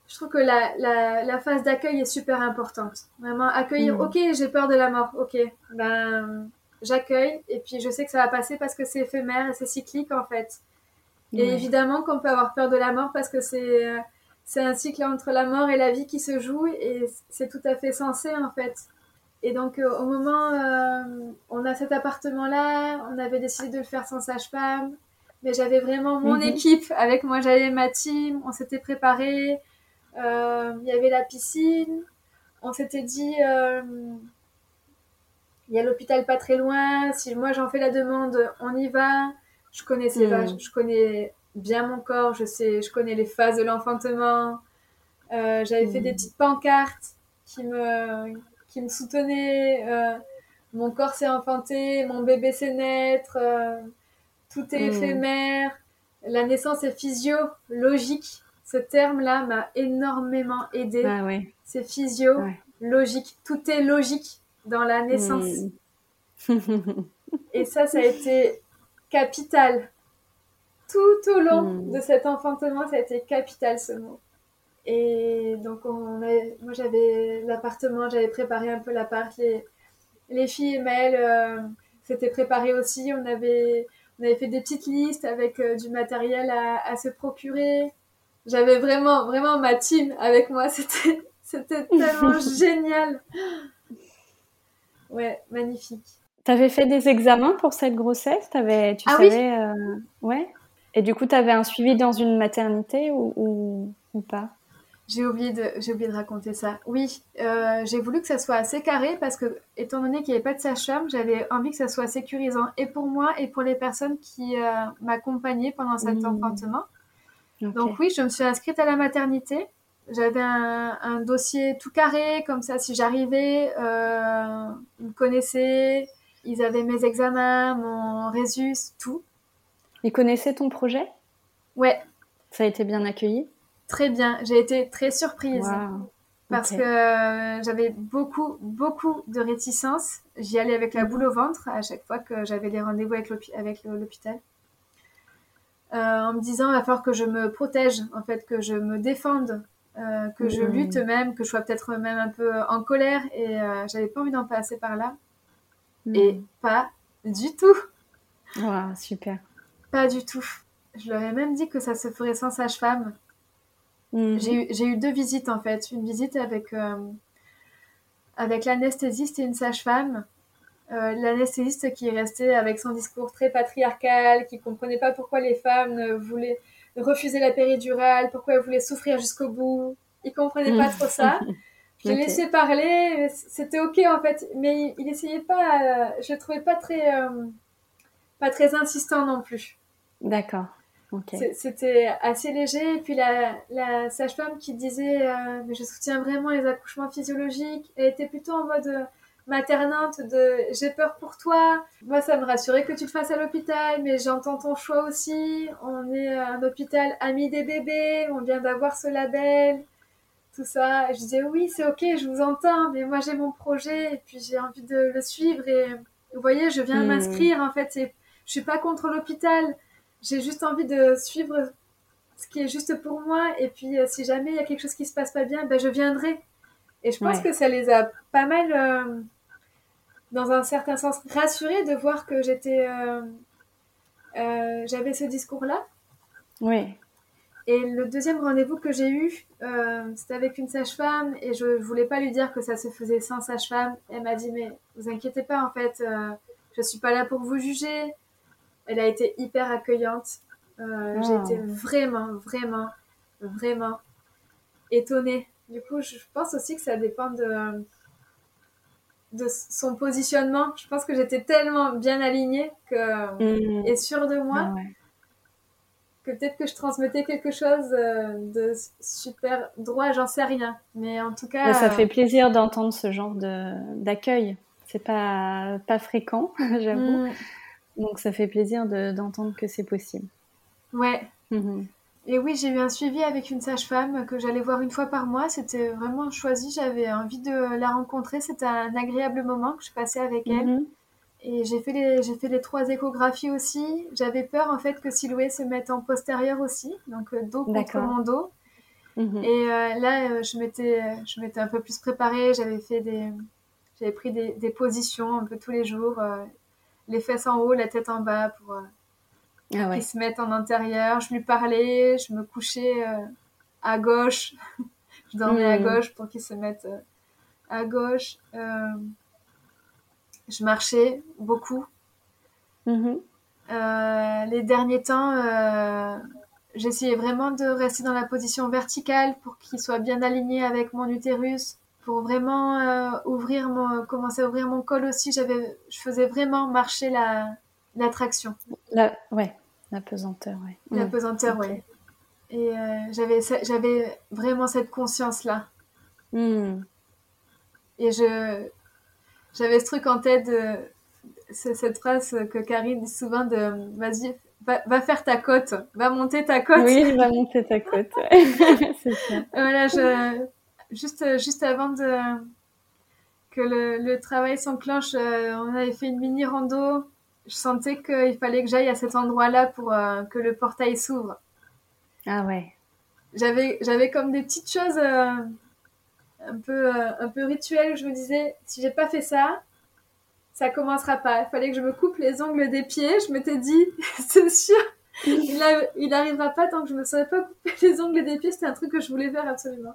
je trouve que la, la, la phase d'accueil est super importante vraiment accueillir Mm. ok j'ai peur de la mort ok ben j'accueille et puis je sais que ça va passer parce que c'est éphémère et c'est cyclique en fait et Ouais. évidemment qu'on peut avoir peur de la mort parce que c'est euh, c'est un cycle entre la mort et la vie qui se joue et c'est tout à fait sensé en fait. Et donc euh, au moment euh, on a cet appartement là, on avait décidé de le faire sans sage-femme, mais j'avais vraiment mon Mhm. équipe avec moi, j'avais ma team, on s'était préparé, euh, il y avait la piscine, on s'était dit euh, il y a l'hôpital pas très loin, si moi j'en fais la demande, on y va. Je connaissais Mm. pas, je connais bien mon corps, je sais, je connais les phases de l'enfantement. J'avais fait des petites pancartes qui me, qui me soutenaient. euh, mon corps s'est enfanté, mon bébé sait naître, euh, tout est Mm. éphémère. La naissance est physiologique. Ce terme-là m'a énormément aidé. Ah ouais. C'est physio, Ouais. logique. Tout est logique dans la naissance. Mm. Et ça, ça a été capital. Tout au long Mm. de cet enfantement, ça a été capital ce mot. Et donc, on moi, j'avais l'appartement, j'avais préparé un peu l'appart. Les, les filles et Maëlle euh, s'étaient préparées aussi. On avait, on avait fait des petites listes avec euh, du matériel à, à se procurer. J'avais vraiment, vraiment ma team avec moi. C'était, c'était tellement génial. Ouais, magnifique. T'avais fait des examens pour cette grossesse? T'avais, tu Ah oui. savais, euh, ouais. Et du coup, t'avais un suivi dans une maternité ou, ou, ou pas? J'ai oublié de, j'ai oublié de raconter ça. Oui, euh, j'ai voulu que ça soit assez carré parce que, étant donné qu'il n'y avait pas de sage-femme, j'avais envie que ça soit sécurisant et pour moi et pour les personnes qui euh, m'accompagnaient pendant cet Mmh. enfantement. Ok. Donc oui, je me suis inscrite à la maternité. J'avais un, un dossier tout carré, comme ça, si j'arrivais, euh, ils me connaissaient, ils avaient mes examens, mon résus, tout. Ils connaissaient ton projet? Ouais, Ça a été bien accueilli? Très bien. J'ai été très surprise. Parce que euh, j'avais beaucoup, beaucoup de réticence. J'y allais avec la boule au ventre à chaque fois que j'avais des rendez-vous avec l'hôpital. Euh, en me disant, il va falloir que je me protège, en fait, que je me défende, euh, que je Mhm. lutte même, que je sois peut-être même un peu en colère. Et euh, j'avais pas envie d'en passer par là. Et pas du tout. Super. Pas du tout. Je leur ai même dit que ça se ferait sans sage-femme. Mhm. J'ai eu, deux visites en fait. Une visite avec, euh, avec l'anesthésiste et une sage-femme. Euh, l'anesthésiste qui est resté avec son discours très patriarcal, qui comprenait pas pourquoi les femmes ne voulaient refuser la péridurale, pourquoi elles voulaient souffrir jusqu'au bout. Il comprenait pas trop ça. Je l'ai Ok. laissé parler, c'était ok en fait, mais il, il essayait pas. euh, je le trouvais pas très, pas très insistant non plus. D'accord. C'était assez léger. Et puis la, la sage-femme qui disait euh, Mais je soutiens vraiment les accouchements physiologiques, elle était plutôt en mode euh, maternante de j'ai peur pour toi. Moi, ça me rassurait que tu le fasses à l'hôpital, mais j'entends ton choix aussi. On est un hôpital ami des bébés, on vient d'avoir ce label, tout ça. Et je disais Oui, c'est ok, je vous entends, mais moi j'ai mon projet et puis j'ai envie de le suivre. Et vous voyez, je viens Hmm. m'inscrire en fait. c'est- Je suis pas contre l'hôpital j'ai juste envie de suivre ce qui est juste pour moi. Et puis, euh, si jamais il y a quelque chose qui se passe pas bien, ben, je viendrai. Et je pense Ouais. que ça les a pas mal, euh, dans un certain sens, rassurés de voir que j'étais, euh, j'avais ce discours-là. Oui. Et le deuxième rendez-vous que j'ai eu, c'était avec une sage-femme et je voulais pas lui dire que ça se faisait sans sage-femme. Elle m'a dit mais vous inquiétez pas en fait, je suis pas là pour vous juger. Elle a été hyper accueillante. Euh, Oh. J'ai été vraiment vraiment vraiment étonnée. Du coup, je pense aussi que ça dépend de, de son positionnement. Je pense que j'étais tellement bien alignée que, mm. et sûre de moi ah que peut-être que je transmettais quelque chose euh, de super droit, j'en sais rien. Mais en tout cas. ça euh, fait plaisir d'entendre ce genre d'accueil. C'est pas, pas fréquent, j'avoue. Mm. Donc ça fait plaisir d'entendre que c'est possible. Ouais. Mm-hmm. Et oui, j'ai eu un suivi avec une sage-femme que j'allais voir une fois par mois. C'était vraiment choisi. J'avais envie de la rencontrer. C'était un agréable moment que je passais avec elle. Mm-hmm. Et j'ai fait, les, j'ai fait les trois échographies aussi. J'avais peur en fait que Siloué se mette en postérieur aussi, donc euh, dos contre mon dos. Mm-hmm. Et euh, là, euh, je m'étais, je m'étais un peu plus préparée. J'avais fait des, j'avais pris des, des, positions un peu tous les jours, les fesses en haut, la tête en bas pour ah qu'ils se mettent en intérieur. Je lui parlais, je me couchais à gauche, je dormais à mm. gauche pour qu'ils se mettent à gauche je marchais beaucoup. Mm-hmm. Euh, les derniers temps, euh, j'essayais vraiment de rester dans la position verticale pour qu'il soit bien aligné avec mon utérus, pour vraiment euh, ouvrir mon, commencer à ouvrir mon col aussi. J'avais, je faisais vraiment marcher la, la traction. La, ouais, la pesanteur, ouais. La mm. pesanteur, ouais. Et j'avais, j'avais vraiment cette conscience-là. Mm. Et je, j'avais ce truc en tête, de, cette phrase que Karine dit souvent de vas-y, va, faire ta côte, va monter ta côte. Oui, va monter ta côte. c'est ça. Voilà, je, juste, juste avant de, que le, le travail s'enclenche, euh, on avait fait une mini rando. Je sentais qu'il fallait que j'aille à cet endroit-là pour euh, que le portail s'ouvre. Ah ouais. J'avais, j'avais comme des petites choses. Euh, un peu, euh, un peu rituel où je me disais, si j'ai pas fait ça, ça commencera pas. Il fallait que je me coupe les ongles des pieds. Je m'étais dit, c'est sûr, il, n'arrivera arrivera pas tant que je me serais pas coupé les ongles des pieds. C'était un truc que je voulais faire absolument.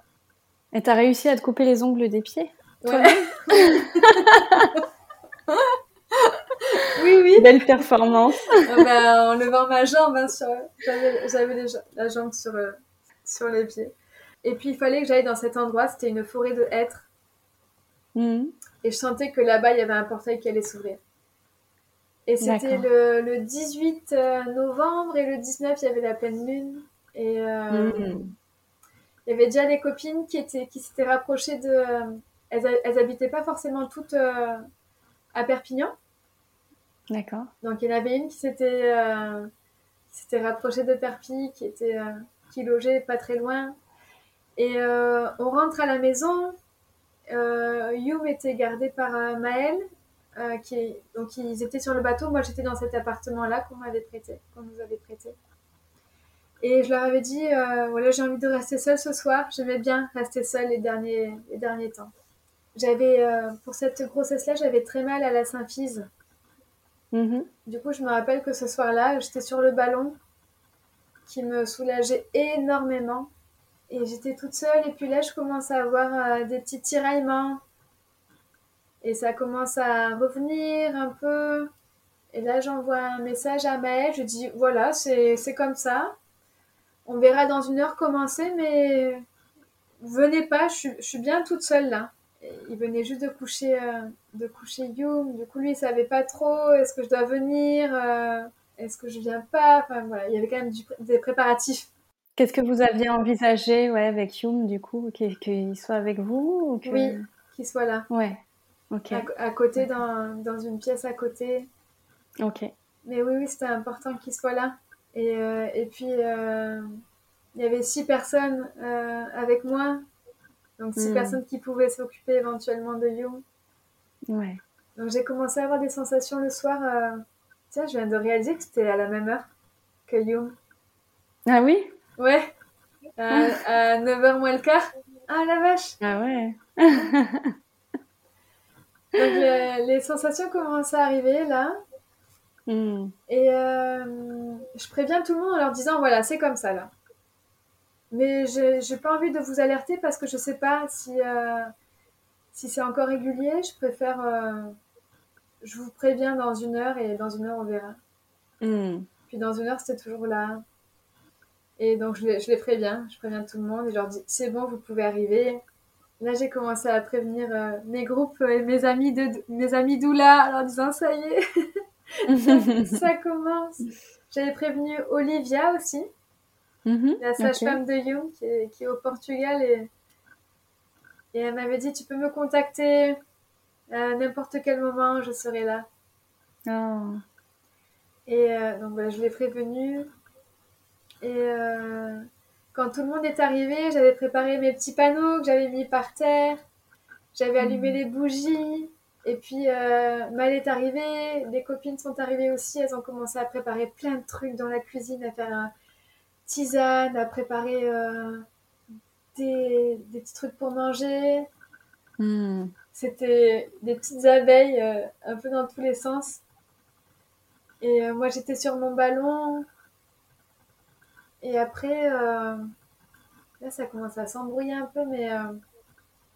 Et t'as réussi à te couper les ongles des pieds Ouais. oui, oui. Belle performance. Ah bah, en levant ma jambe, hein, j'avais la jambe sur, euh, sur les pieds. Et puis il fallait que j'aille dans cet endroit, c'était une forêt de hêtres. Mhm. Et je sentais que là-bas, il y avait un portail qui allait s'ouvrir. Et c'était le, 18 euh, novembre et le 19, il y avait la pleine lune. Et euh, mhm. Il y avait déjà des copines qui étaient qui s'étaient rapprochées de. Euh, elles, elles habitaient pas forcément toutes à Perpignan. D'accord. Donc il y en avait une qui s'était s'était rapprochée de Perpi, qui était qui logeait pas très loin. Et euh, on rentre à la maison. Euh, Youm était gardé par euh, Maël, euh, qui donc ils étaient sur le bateau. Moi, j'étais dans cet appartement-là qu'on m'avait prêté, qu'on nous avait prêté. Et je leur avais dit, voilà, j'ai envie de rester seule ce soir. J'aimais bien rester seule les derniers, les derniers temps. J'avais, pour cette grossesse-là, j'avais très mal à la symphyse. Mm-hmm. Du coup, je me rappelle que ce soir-là, j'étais sur le ballon qui me soulageait énormément. Et j'étais toute seule. Et puis là, je commence à avoir euh, des petits tiraillements. Et ça commence à revenir un peu. Et là, j'envoie un message à Maëlle. Je dis voilà, c'est comme ça. On verra dans une heure comment c'est, mais venez pas, je, je, suis bien toute seule là. il venait juste de coucher, euh, de coucher Youm. Du coup, lui, il savait pas trop est-ce que je dois venir, euh, est-ce que je viens pas? Enfin voilà, il y avait quand même des préparatifs Qu'est-ce que vous aviez envisagé ouais, avec Youm, du coup Qu'il soit avec vous Oui, qu'il soit là. Ouais, ok. À, côté, dans, dans, une pièce à côté. Ok. Mais oui, oui, c'était important qu'il soit là. Et, euh, et puis, euh, il y avait six personnes euh, avec moi. Donc, six hmm. personnes qui pouvaient s'occuper éventuellement de Youm. Ouais. Donc, j'ai commencé à avoir des sensations le soir. Tiens, je viens de réaliser que c'était à la même heure que Youm. Ah oui? Ouais. À, 9h moins le quart. Ah la vache. Ah ouais. Donc les, sensations commencent à arriver là. Hmm. Et euh, je préviens tout le monde en leur disant voilà, c'est comme ça là. Mais j'ai pas envie de vous alerter parce que je sais pas si, euh, si c'est encore régulier. Je préfère. Euh, je vous préviens dans une heure et dans une heure on verra. Hmm. Puis dans une heure c'était toujours là. Et donc, je les, je les préviens, je préviens tout le monde et je leur dis c'est bon, vous pouvez arriver. Là, j'ai commencé à prévenir mes groupes et mes amis de mes amis doula en leur disant ça y est, ça, commence. J'avais prévenu Olivia aussi, Mhm, la sage-femme de Young qui est, qui est au Portugal et, et elle m'avait dit tu peux me contacter à n'importe quel moment, je serai là. Oh. Et euh, donc voilà, je l'ai prévenu. Et euh, quand tout le monde est arrivé, j'avais préparé mes petits panneaux que j'avais mis par terre. J'avais allumé les bougies. Et puis euh, Mal est arrivée, les copines sont arrivées aussi. Elles ont commencé à préparer plein de trucs dans la cuisine, à faire un tisane, à préparer euh, des, des petits trucs pour manger. Hmm. C'était des petites abeilles euh, un peu dans tous les sens. Et euh, moi, j'étais sur mon ballon. Et après, euh, là, ça commence à s'embrouiller un peu, mais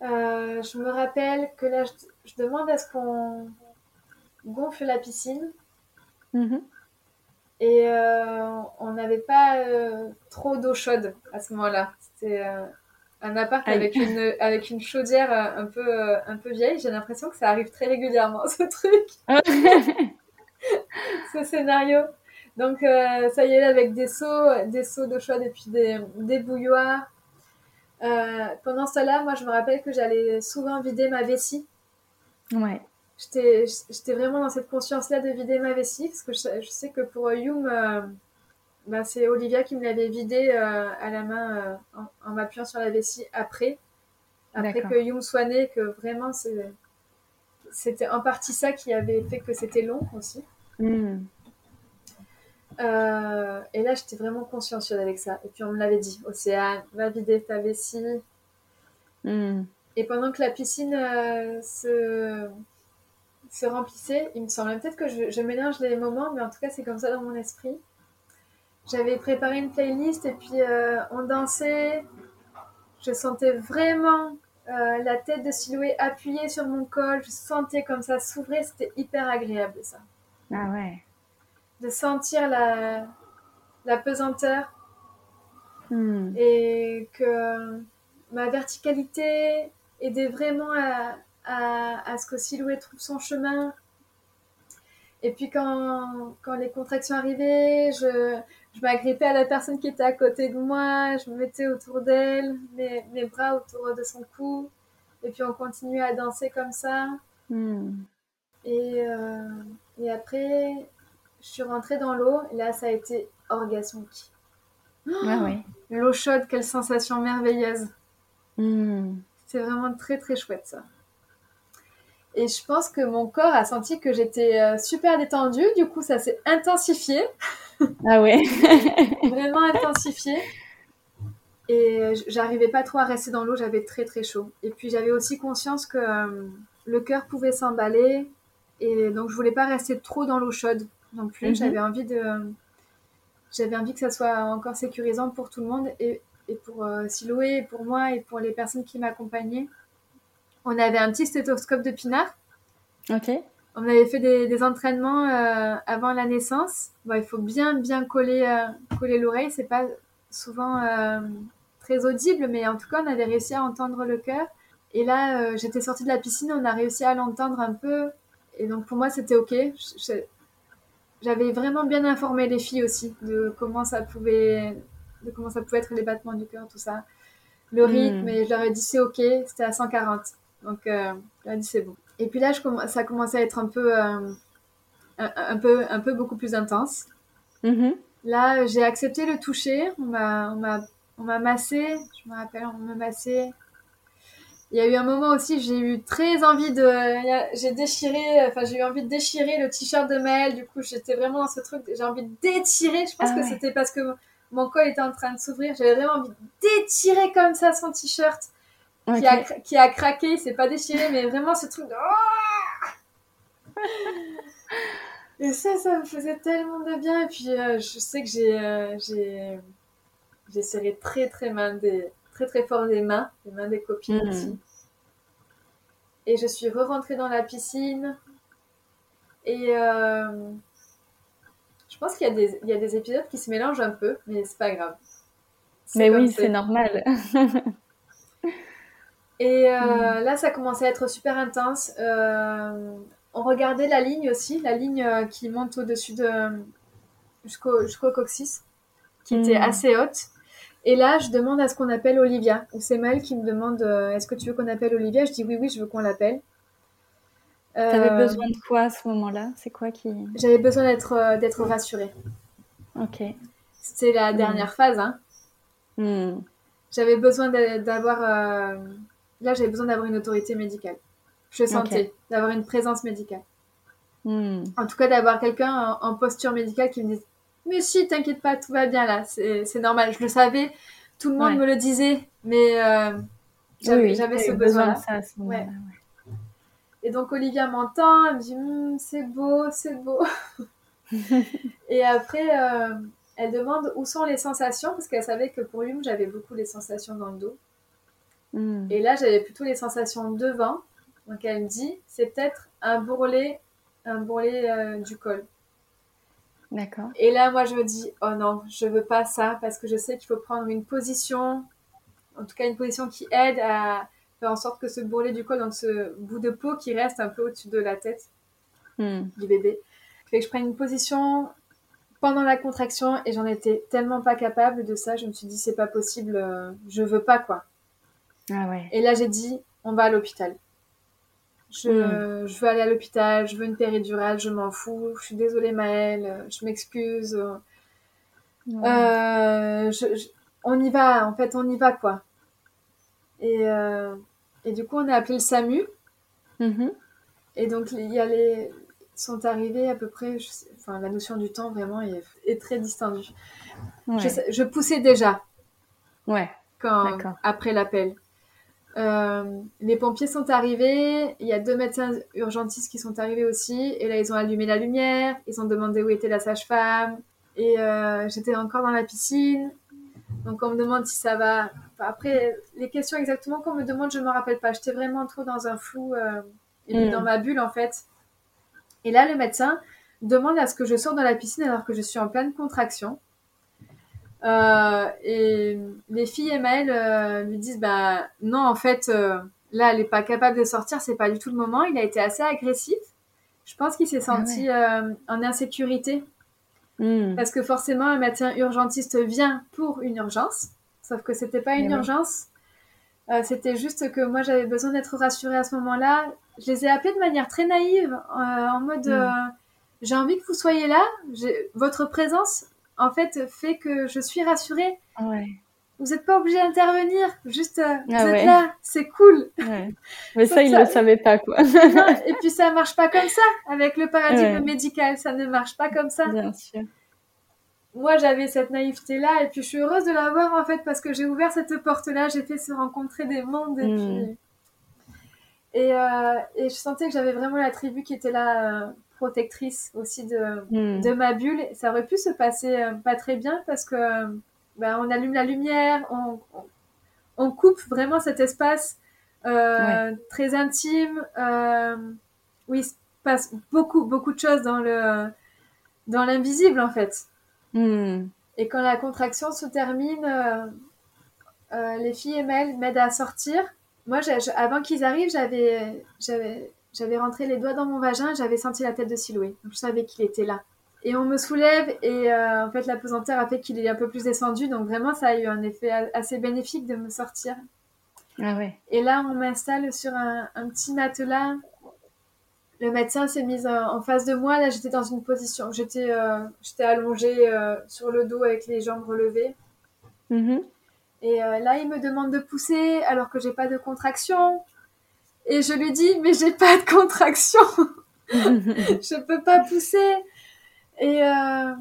euh, je me rappelle que là, je, je demande à ce qu'on gonfle la piscine. Mhm. Et euh, on n'avait pas euh, trop d'eau chaude à ce moment-là. C'était un appart Aïe. avec une, avec une chaudière un peu, un peu vieille. J'ai l'impression que ça arrive très régulièrement, ce truc. ce scénario. Donc ça y est, avec des seaux, des seaux d'eau chaude et puis des, des bouilloires. Euh, pendant cela, moi je me rappelle que j'allais souvent vider ma vessie. ouais. J'étais vraiment dans cette conscience-là de vider ma vessie parce que je, je sais que pour Youm, euh, bah, c'est Olivia qui me l'avait vidé euh, à la main en, en m'appuyant sur la vessie après. Après que Youm soit né, que vraiment c'était en partie ça qui avait fait que c'était long aussi. Hmm. Euh, et là, j'étais vraiment consciencieuse avec ça. Et puis, on me l'avait dit, Océane, va vider ta vessie. Hmm. Et pendant que la piscine euh, se, se remplissait, il me semble peut-être que je, je mélange les moments, mais en tout cas, c'est comme ça dans mon esprit. J'avais préparé une playlist et puis euh, on dansait. Je sentais vraiment euh, la tête de Silhouette appuyée sur mon col. Je sentais comme ça s'ouvrir. C'était hyper agréable, ça. Ah ouais. De sentir la, la pesanteur Hmm. et que ma verticalité aidait vraiment à, à, à ce que Silhouette trouve son chemin. Et puis quand, quand les contractions arrivaient, je, je m'agrippais à la personne qui était à côté de moi, je me mettais autour d'elle, mes, mes bras autour de son cou, et puis on continuait à danser comme ça. Hmm. Et, euh, et après, je suis rentrée dans l'eau, là ça a été orgasmique. Ah ouais. L'eau chaude, quelle sensation merveilleuse! Hmm. C'est vraiment très très chouette ça. Et je pense que mon corps a senti que j'étais euh, super détendue, du coup ça s'est intensifié, Ah ouais. vraiment intensifié. Et j'arrivais pas trop à rester dans l'eau, j'avais très très chaud. Et puis j'avais aussi conscience que euh, le cœur pouvait s'emballer, et donc je voulais pas rester trop dans l'eau chaude non plus. Mhm. J'avais envie de, j'avais envie que ça soit encore sécurisant pour tout le monde et, et pour euh, Siloé, et pour moi et pour les personnes qui m'accompagnaient. On avait un petit stéthoscope de pinard. ok. On avait fait des, des entraînements euh, avant la naissance. Bon, il faut bien bien coller euh, coller l'oreille. C'est pas souvent euh, très audible, mais en tout cas, on avait réussi à entendre le cœur. Et là, euh, j'étais sortie de la piscine, on a réussi à l'entendre un peu. Et donc pour moi, c'était ok. Je- je- J'avais vraiment bien informé les filles aussi de comment ça pouvait, de comment ça pouvait être les battements du cœur, tout ça, le rythme. Mm. Et je leur ai dit c'est ok. C'était à 140. Donc euh, je leur ai dit c'est bon. Et puis là, je comm- ça commençait à être un peu, euh, un, un peu, un peu beaucoup plus intense. Mhm. Là, j'ai accepté le toucher. On m'a, on m'a, on m'a massé. Je me rappelle, on m'a massé. Il y a eu un moment aussi, j'ai eu très envie de, j'ai déchiré, enfin, j'ai eu envie de déchirer le t-shirt de Maëlle. Du coup, j'étais vraiment dans ce truc, j'ai envie de détirer. Je pense Ah que ouais. c'était parce que mon col était en train de s'ouvrir. J'avais vraiment envie de détirer comme ça son t-shirt qui, a, qui a craqué. Il s'est pas déchiré, mais vraiment ce truc de, Ah Et ça, ça me faisait tellement de bien. Et puis, euh, je sais que j'ai, euh, j'ai, j'ai serré très, très main des, très, très fort les mains, les mains des copines Mhm. aussi. Et je suis re-rentrée dans la piscine. Et euh, je pense qu'il y a, des, il y a des épisodes qui se mélangent un peu, mais c'est pas grave. Mais oui, c'est normal. Et euh, là, ça commençait à être super intense. Euh, on regardait la ligne aussi, la ligne qui monte au-dessus de jusqu'au jusqu'au coccyx, qui était hmm. assez haute. Et là, je demande à ce qu'on appelle Olivia. Ou c'est Mal qui me demande Est-ce que tu veux qu'on appelle Olivia? Je dis oui, oui, je veux qu'on l'appelle. T'avais besoin de quoi à ce moment-là? C'est quoi qui J'avais besoin d'être d'être rassurée. Ok. C'était la hmm. dernière phase, hein. Hmm. J'avais besoin d'avoir Là, j'avais besoin d'avoir une autorité médicale. Je sentais d'avoir une présence médicale. Hmm. En tout cas, d'avoir quelqu'un en, posture médicale qui me dise Mais si, t'inquiète pas, tout va bien là, c'est normal. Je le savais, tout le monde me le disait, mais euh, j'avais ce besoin. ça Et donc, Olivia m'entend, elle me dit hmm, C'est beau, c'est beau. et après, euh, elle demande où sont les sensations, parce qu'elle savait que pour lui, j'avais beaucoup les sensations dans le dos. Hmm. Et là, j'avais plutôt les sensations devant. Donc elle me dit, c'est peut-être un bourrelet, un bourrelet euh, du col. D'accord. Et là, moi, je me dis, oh non, je veux pas ça parce que je sais qu'il faut prendre une position, en tout cas une position qui aide à faire en sorte que ce bourrelet du col, donc ce bout de peau qui reste un peu au-dessus de la tête hmm. du bébé, fait que je prenne une position pendant la contraction et j'en étais tellement pas capable de ça, je me suis dit, c'est pas possible, euh, je veux pas quoi. Ah ouais. Et là, j'ai dit, on va à l'hôpital. Je, hmm. je, veux aller à l'hôpital, je veux une péridurale, je m'en fous. Je suis désolée, Maëlle, je m'excuse. Euh, je, on y va, en fait, on y va, quoi. Et, euh, et du coup, on a appelé le SAMU. Mm-hmm. Et donc, il y a les sont arrivés à peu près, enfin, la notion du temps vraiment est, est très distendue. Je, je, poussais déjà. Ouais. Quand, après l'appel. Euh, les pompiers sont arrivés, il y a deux médecins urgentistes qui sont arrivés aussi, et là ils ont allumé la lumière, ils ont demandé où était la sage-femme, et euh, j'étais encore dans la piscine, donc on me demande si ça va. après, les questions exactement qu'on me demande, je ne me rappelle pas, j'étais vraiment trop dans un flou, euh, et mm. dans ma bulle en fait. Et là, le médecin demande à ce que je sorte de la piscine alors que je suis en pleine contraction. Euh, et les filles et euh, lui disent bah non en fait euh, là elle est pas capable de sortir c'est pas du tout le moment. Il a été assez agressif. Je pense qu'il s'est ah senti en insécurité. Hmm. parce que forcément un médecin urgentiste vient pour une urgence. Sauf que c'était pas une urgence. C'était juste que moi j'avais besoin d'être rassurée à ce moment-là. Je les ai appelés de manière très naïve en mode hmm. j'ai envie que vous soyez là. Votre présence en fait, fait que je suis rassurée. Vous n'êtes pas obligé d'intervenir, juste euh, vous ah êtes là, c'est cool. Mais ça, il ne le savait pas, quoi. et puis ça marche pas comme ça avec le paradigme médical, ça ne marche pas comme ça. Bien sûr. Moi, j'avais cette naïveté-là, et puis je suis heureuse de l'avoir en fait parce que j'ai ouvert cette porte-là, j'ai fait se rencontrer des mondes, et hmm. puis et, euh, et je sentais que j'avais vraiment la tribu qui était là euh, protectrice aussi de, hmm. de ma bulle. Ça aurait pu se passer euh, pas très bien parce que ben, on allume la lumière, on, on, coupe vraiment cet espace euh, très intime euh, où il se passe beaucoup, beaucoup de choses dans le dans l'invisible en fait. Hmm. Et quand la contraction se termine, les filles et m'aident à sortir. Moi, avant qu'ils arrivent, j'avais, j'avais, j'avais rentré les doigts dans mon vagin, j'avais senti la tête de Siloué. Donc je savais qu'il était là. Et on me soulève et euh, en fait la pesanteur a fait qu'il est un peu plus descendu. Donc vraiment ça a eu un effet assez bénéfique de me sortir. Ah ouais. Et là on m'installe sur un, petit matelas. Le médecin s'est mis en, face de moi. Là j'étais dans une position, j'étais euh, j'étais allongée euh, sur le dos avec les jambes relevées. Mm-hmm. Et là il me demande de pousser alors que j'ai pas de contraction. Et je lui dis, mais j'ai pas de contraction. je peux pas pousser. Et, euh...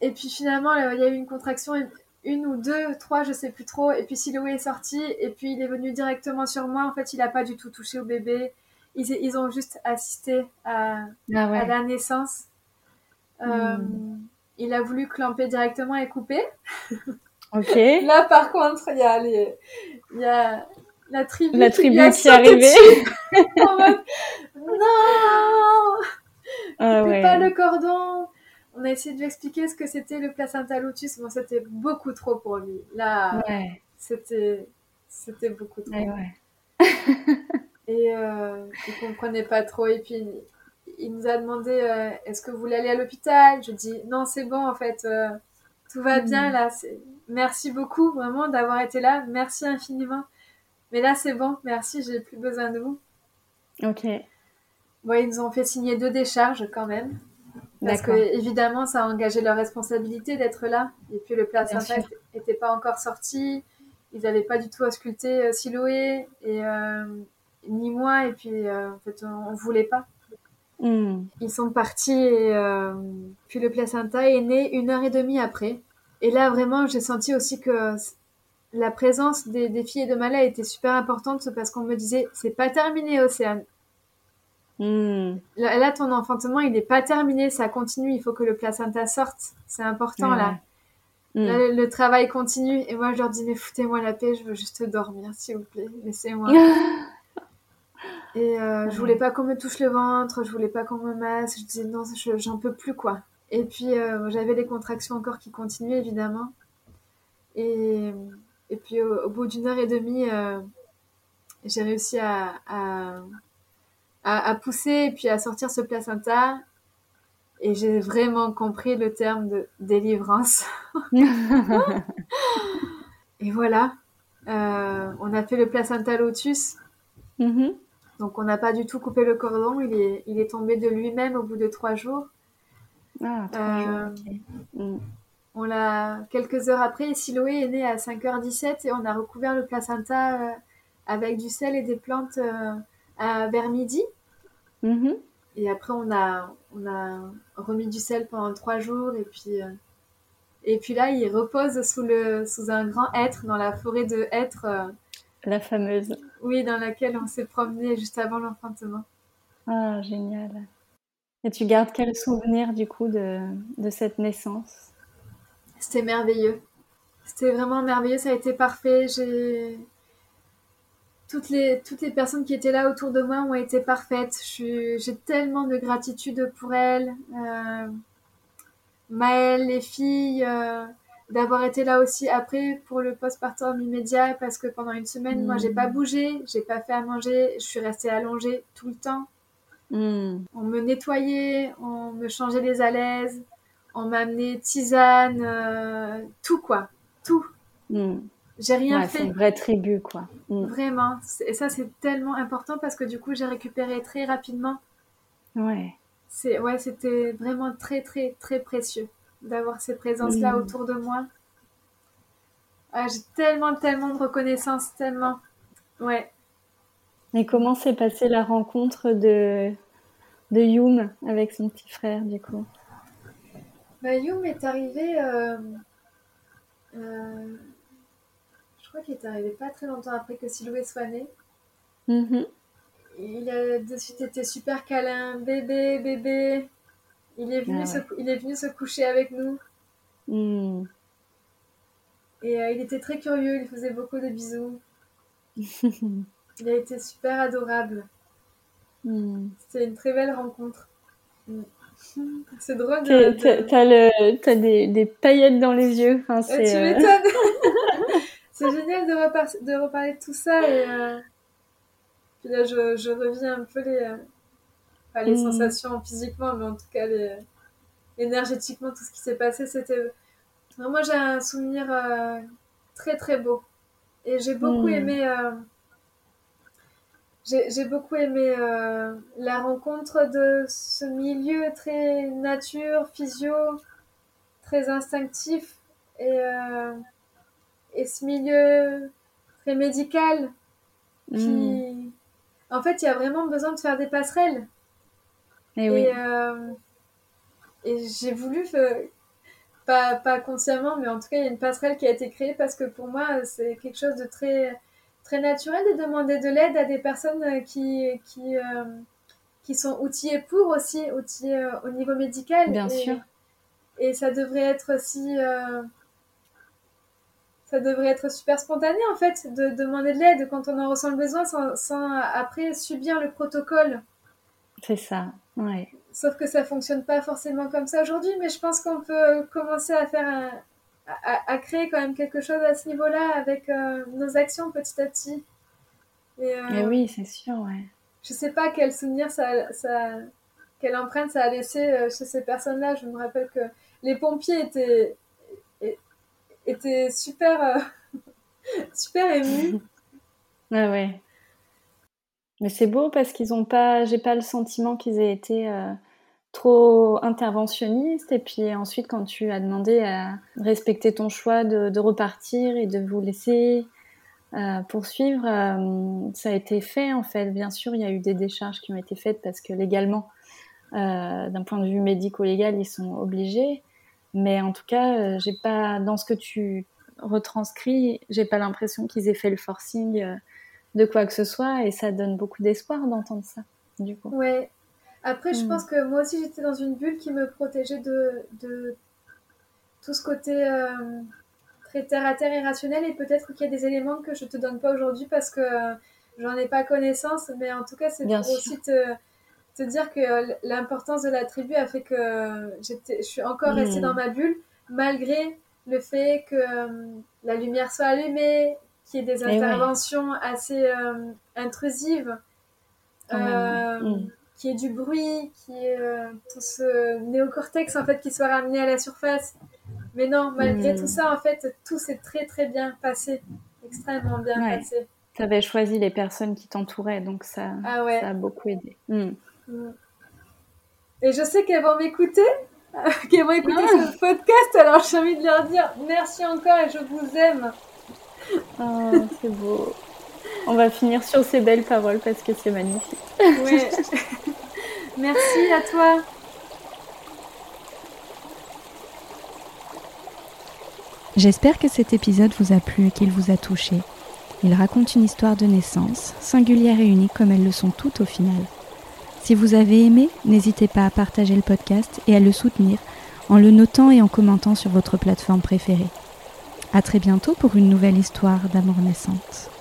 et puis finalement, il y a eu une contraction, une ou deux, trois, je sais plus trop. Et puis Siloué est sorti. Et puis il est venu directement sur moi. En fait, il a pas du tout touché au bébé. Ils, ils ont juste assisté à, ah à la naissance. Euh, hmm. Il a voulu clamper directement et couper. Ok. Là, par contre, il y a les, il y a la tribu, la tribu qui, est arrivée. non, ah, ouais. pas le cordon. on a essayé de lui expliquer ce que c'était le placenta lotus. Bon, c'était beaucoup trop pour lui. Là, c'était, c'était beaucoup trop. et euh, il comprenait pas trop. Et puis, il nous a demandé euh, est-ce que vous voulez aller à l'hôpital? Je dis non, c'est bon, en fait, euh, tout va bien hmm. là. Merci beaucoup vraiment d'avoir été là. Merci infiniment. Mais là, c'est bon, merci, j'ai plus besoin de vous. Ok. Bon, ils nous ont fait signer deux décharges quand même. Parce que évidemment, ça a engagé leur responsabilité d'être là. Et puis le placenta n'était pas encore sorti. Ils n'avaient pas du tout ausculté euh, Siloé et euh, ni moi. Et puis euh, en fait, on, ne voulait pas. Hmm. Ils sont partis et puis le placenta est né une heure et demie après. Et là, vraiment, j'ai senti aussi que la présence des, des filles et de Malais était super importante parce qu'on me disait c'est pas terminé, Océane. Hmm. Là, ton enfantement, il n'est pas terminé, ça continue. Il faut que le placenta sorte. C'est important là. Hmm. le, travail continue. Et moi, je leur dis mais foutez-moi la paix, je veux juste dormir, s'il vous plaît, laissez-moi. et euh, je voulais pas qu'on me touche le ventre, je voulais pas qu'on me masse. Je disais non, j'en peux plus quoi. Et puis euh, j'avais les contractions encore qui continuaient évidemment. Et, et puis au, bout d'une heure et demie, euh, j'ai réussi à, à, pousser et puis à sortir ce placenta. Et j'ai vraiment compris le terme de délivrance. et voilà, euh, on a fait le placenta lotus. Mm-hmm. Donc on n'a pas du tout coupé le cordon, il est, il est tombé de lui-même au bout de trois jours. Ah, trois jours, euh, mm. On l'a quelques heures après, Siloé est né à 5h17 et on a recouvert le placenta euh, avec du sel et des plantes vers midi. Mhm. Et après, on a, on a remis du sel pendant trois jours. Et puis, euh, et puis là, il repose sous, le, sous un grand hêtre, dans la forêt de hêtre. Euh, la fameuse. Oui, dans laquelle on s'est promené juste avant l'enfantement. Ah, génial. Et tu gardes quel souvenir du coup de, de cette naissance? C'était merveilleux. C'était vraiment merveilleux, ça a été parfait. J'ai toutes les, toutes les personnes qui étaient là autour de moi ont été parfaites. J'ai tellement de gratitude pour elles. Euh, Maëlle, les filles, euh, d'avoir été là aussi après pour le postpartum immédiat parce que pendant une semaine, moi, j'ai pas mm. bougé, j'ai pas fait à manger, je suis restée allongée tout le temps. Mm. On me nettoyait, on me changeait les alaises, on m'amenait tisane, euh, tout quoi, tout. Mm. J'ai rien fait. C'est une vraie tribu, quoi. Mm. Vraiment. Et ça, c'est tellement important parce que du coup, j'ai récupéré très rapidement. Ouais. C'est, ouais, c'était vraiment très, très, très précieux d'avoir ces présences-là mm. autour de moi. Ah, j'ai tellement, tellement de reconnaissance, tellement. Ouais. Et comment s'est passée la rencontre de, de Youm avec son petit frère, du coup? Bah, Youm est arrivé. Euh, euh, crois qu'il est arrivé pas très longtemps après que Siloué soit né. Mm-hmm. Il a de suite été super câlin, bébé, bébé. Il est venu, ah se, il est venu se coucher avec nous. Mm. Et euh, il était très curieux, il faisait beaucoup de bisous. il a été super adorable. Mm. C'était une très belle rencontre. C'est drôle. De, T'as, des, des, paillettes dans les yeux. Enfin, tu euh, m'étonnes. c'est génial de, de, reparler de tout ça. Et euh, puis là, je, je, reviens un peu les, euh, pas les mm. sensations physiquement, mais en tout cas les, énergétiquement, tout ce qui s'est passé. C'était. Moi, j'ai un souvenir euh, très très beau. Et j'ai beaucoup mm. aimé. J'ai beaucoup aimé la rencontre de ce milieu très nature, physio, très instinctif. Et et ce milieu très médical qui... Hmm. En fait, il y a vraiment besoin de faire des passerelles. Eh et, oui. Euh, et j'ai voulu, pas, pas consciemment, mais en tout cas, il y a une passerelle qui a été créée parce que pour moi, c'est quelque chose de très, très naturel de demander de l'aide à des personnes qui, qui, euh, qui sont outillées pour aussi, outillées euh, au niveau médical. Bien sûr. Et ça devrait être aussi ça devrait être super spontané en fait de, demander de l'aide quand on en ressent le besoin sans, après subir le protocole. C'est ça, ouais. sauf que ça fonctionne pas forcément comme ça aujourd'hui, mais je pense qu'on peut commencer à faire un, à, créer quand même quelque chose à ce niveau-là avec euh, nos actions petit à petit. Et, euh, oui, c'est sûr, ouais. Je sais pas quel souvenir ça, ça quelle empreinte ça a laissé euh, chez ces personnes-là. Je me rappelle que les pompiers étaient, étaient super, super émus. Ah ouais. Mais c'est beau parce qu'ils ont pas, j'ai pas le sentiment qu'ils aient été trop interventionniste. Et puis ensuite, quand tu as demandé à respecter ton choix de, repartir et de vous laisser euh, poursuivre, euh, ça a été fait en fait. Bien sûr, il y a eu des décharges qui ont été faites parce que légalement, euh, d'un point de vue médico-légal, ils sont obligés. Mais en tout cas, j'ai pas dans ce que tu retranscris, j'ai pas l'impression qu'ils aient fait le forcing de quoi que ce soit, et ça donne beaucoup d'espoir d'entendre ça. Du coup. Ouais, après, je hmm. pense que moi aussi, j'étais dans une bulle qui me protégeait de, de tout ce côté euh, très terre à terre et rationnel. Et peut-être qu'il y a des éléments que je te donne pas aujourd'hui parce que j'en ai pas connaissance. Mais en tout cas, c'est pour aussi te, te, dire que l'importance de la tribu a fait que je suis encore restée hmm. dans ma bulle malgré le fait que euh, la lumière soit allumée, qu'il y ait des interventions assez euh, intrusives. Hmm qui est du bruit, qui est euh, tout ce néocortex en fait qui soit ramené à la surface. Mais non, malgré hmm. tout ça, en fait, tout s'est très très bien passé, extrêmement bien passé. Tu avais choisi les personnes qui t'entouraient, donc ça, ah ça a beaucoup aidé. Hmm. Hmm. Et je sais qu'elles vont m'écouter, qu'elles vont écouter ah. ce podcast, alors j'ai envie de leur dire merci encore et je vous aime. Oh, c'est beau. On va finir sur ces belles paroles parce que c'est magnifique. Merci à toi. J'espère que cet épisode vous a plu et qu'il vous a touché. Il raconte une histoire de naissance, singulière et unique comme elles le sont toutes au final. Si vous avez aimé, n'hésitez pas à partager le podcast et à le soutenir en le notant et en commentant sur votre plateforme préférée. À très bientôt pour une nouvelle histoire d'amour naissante.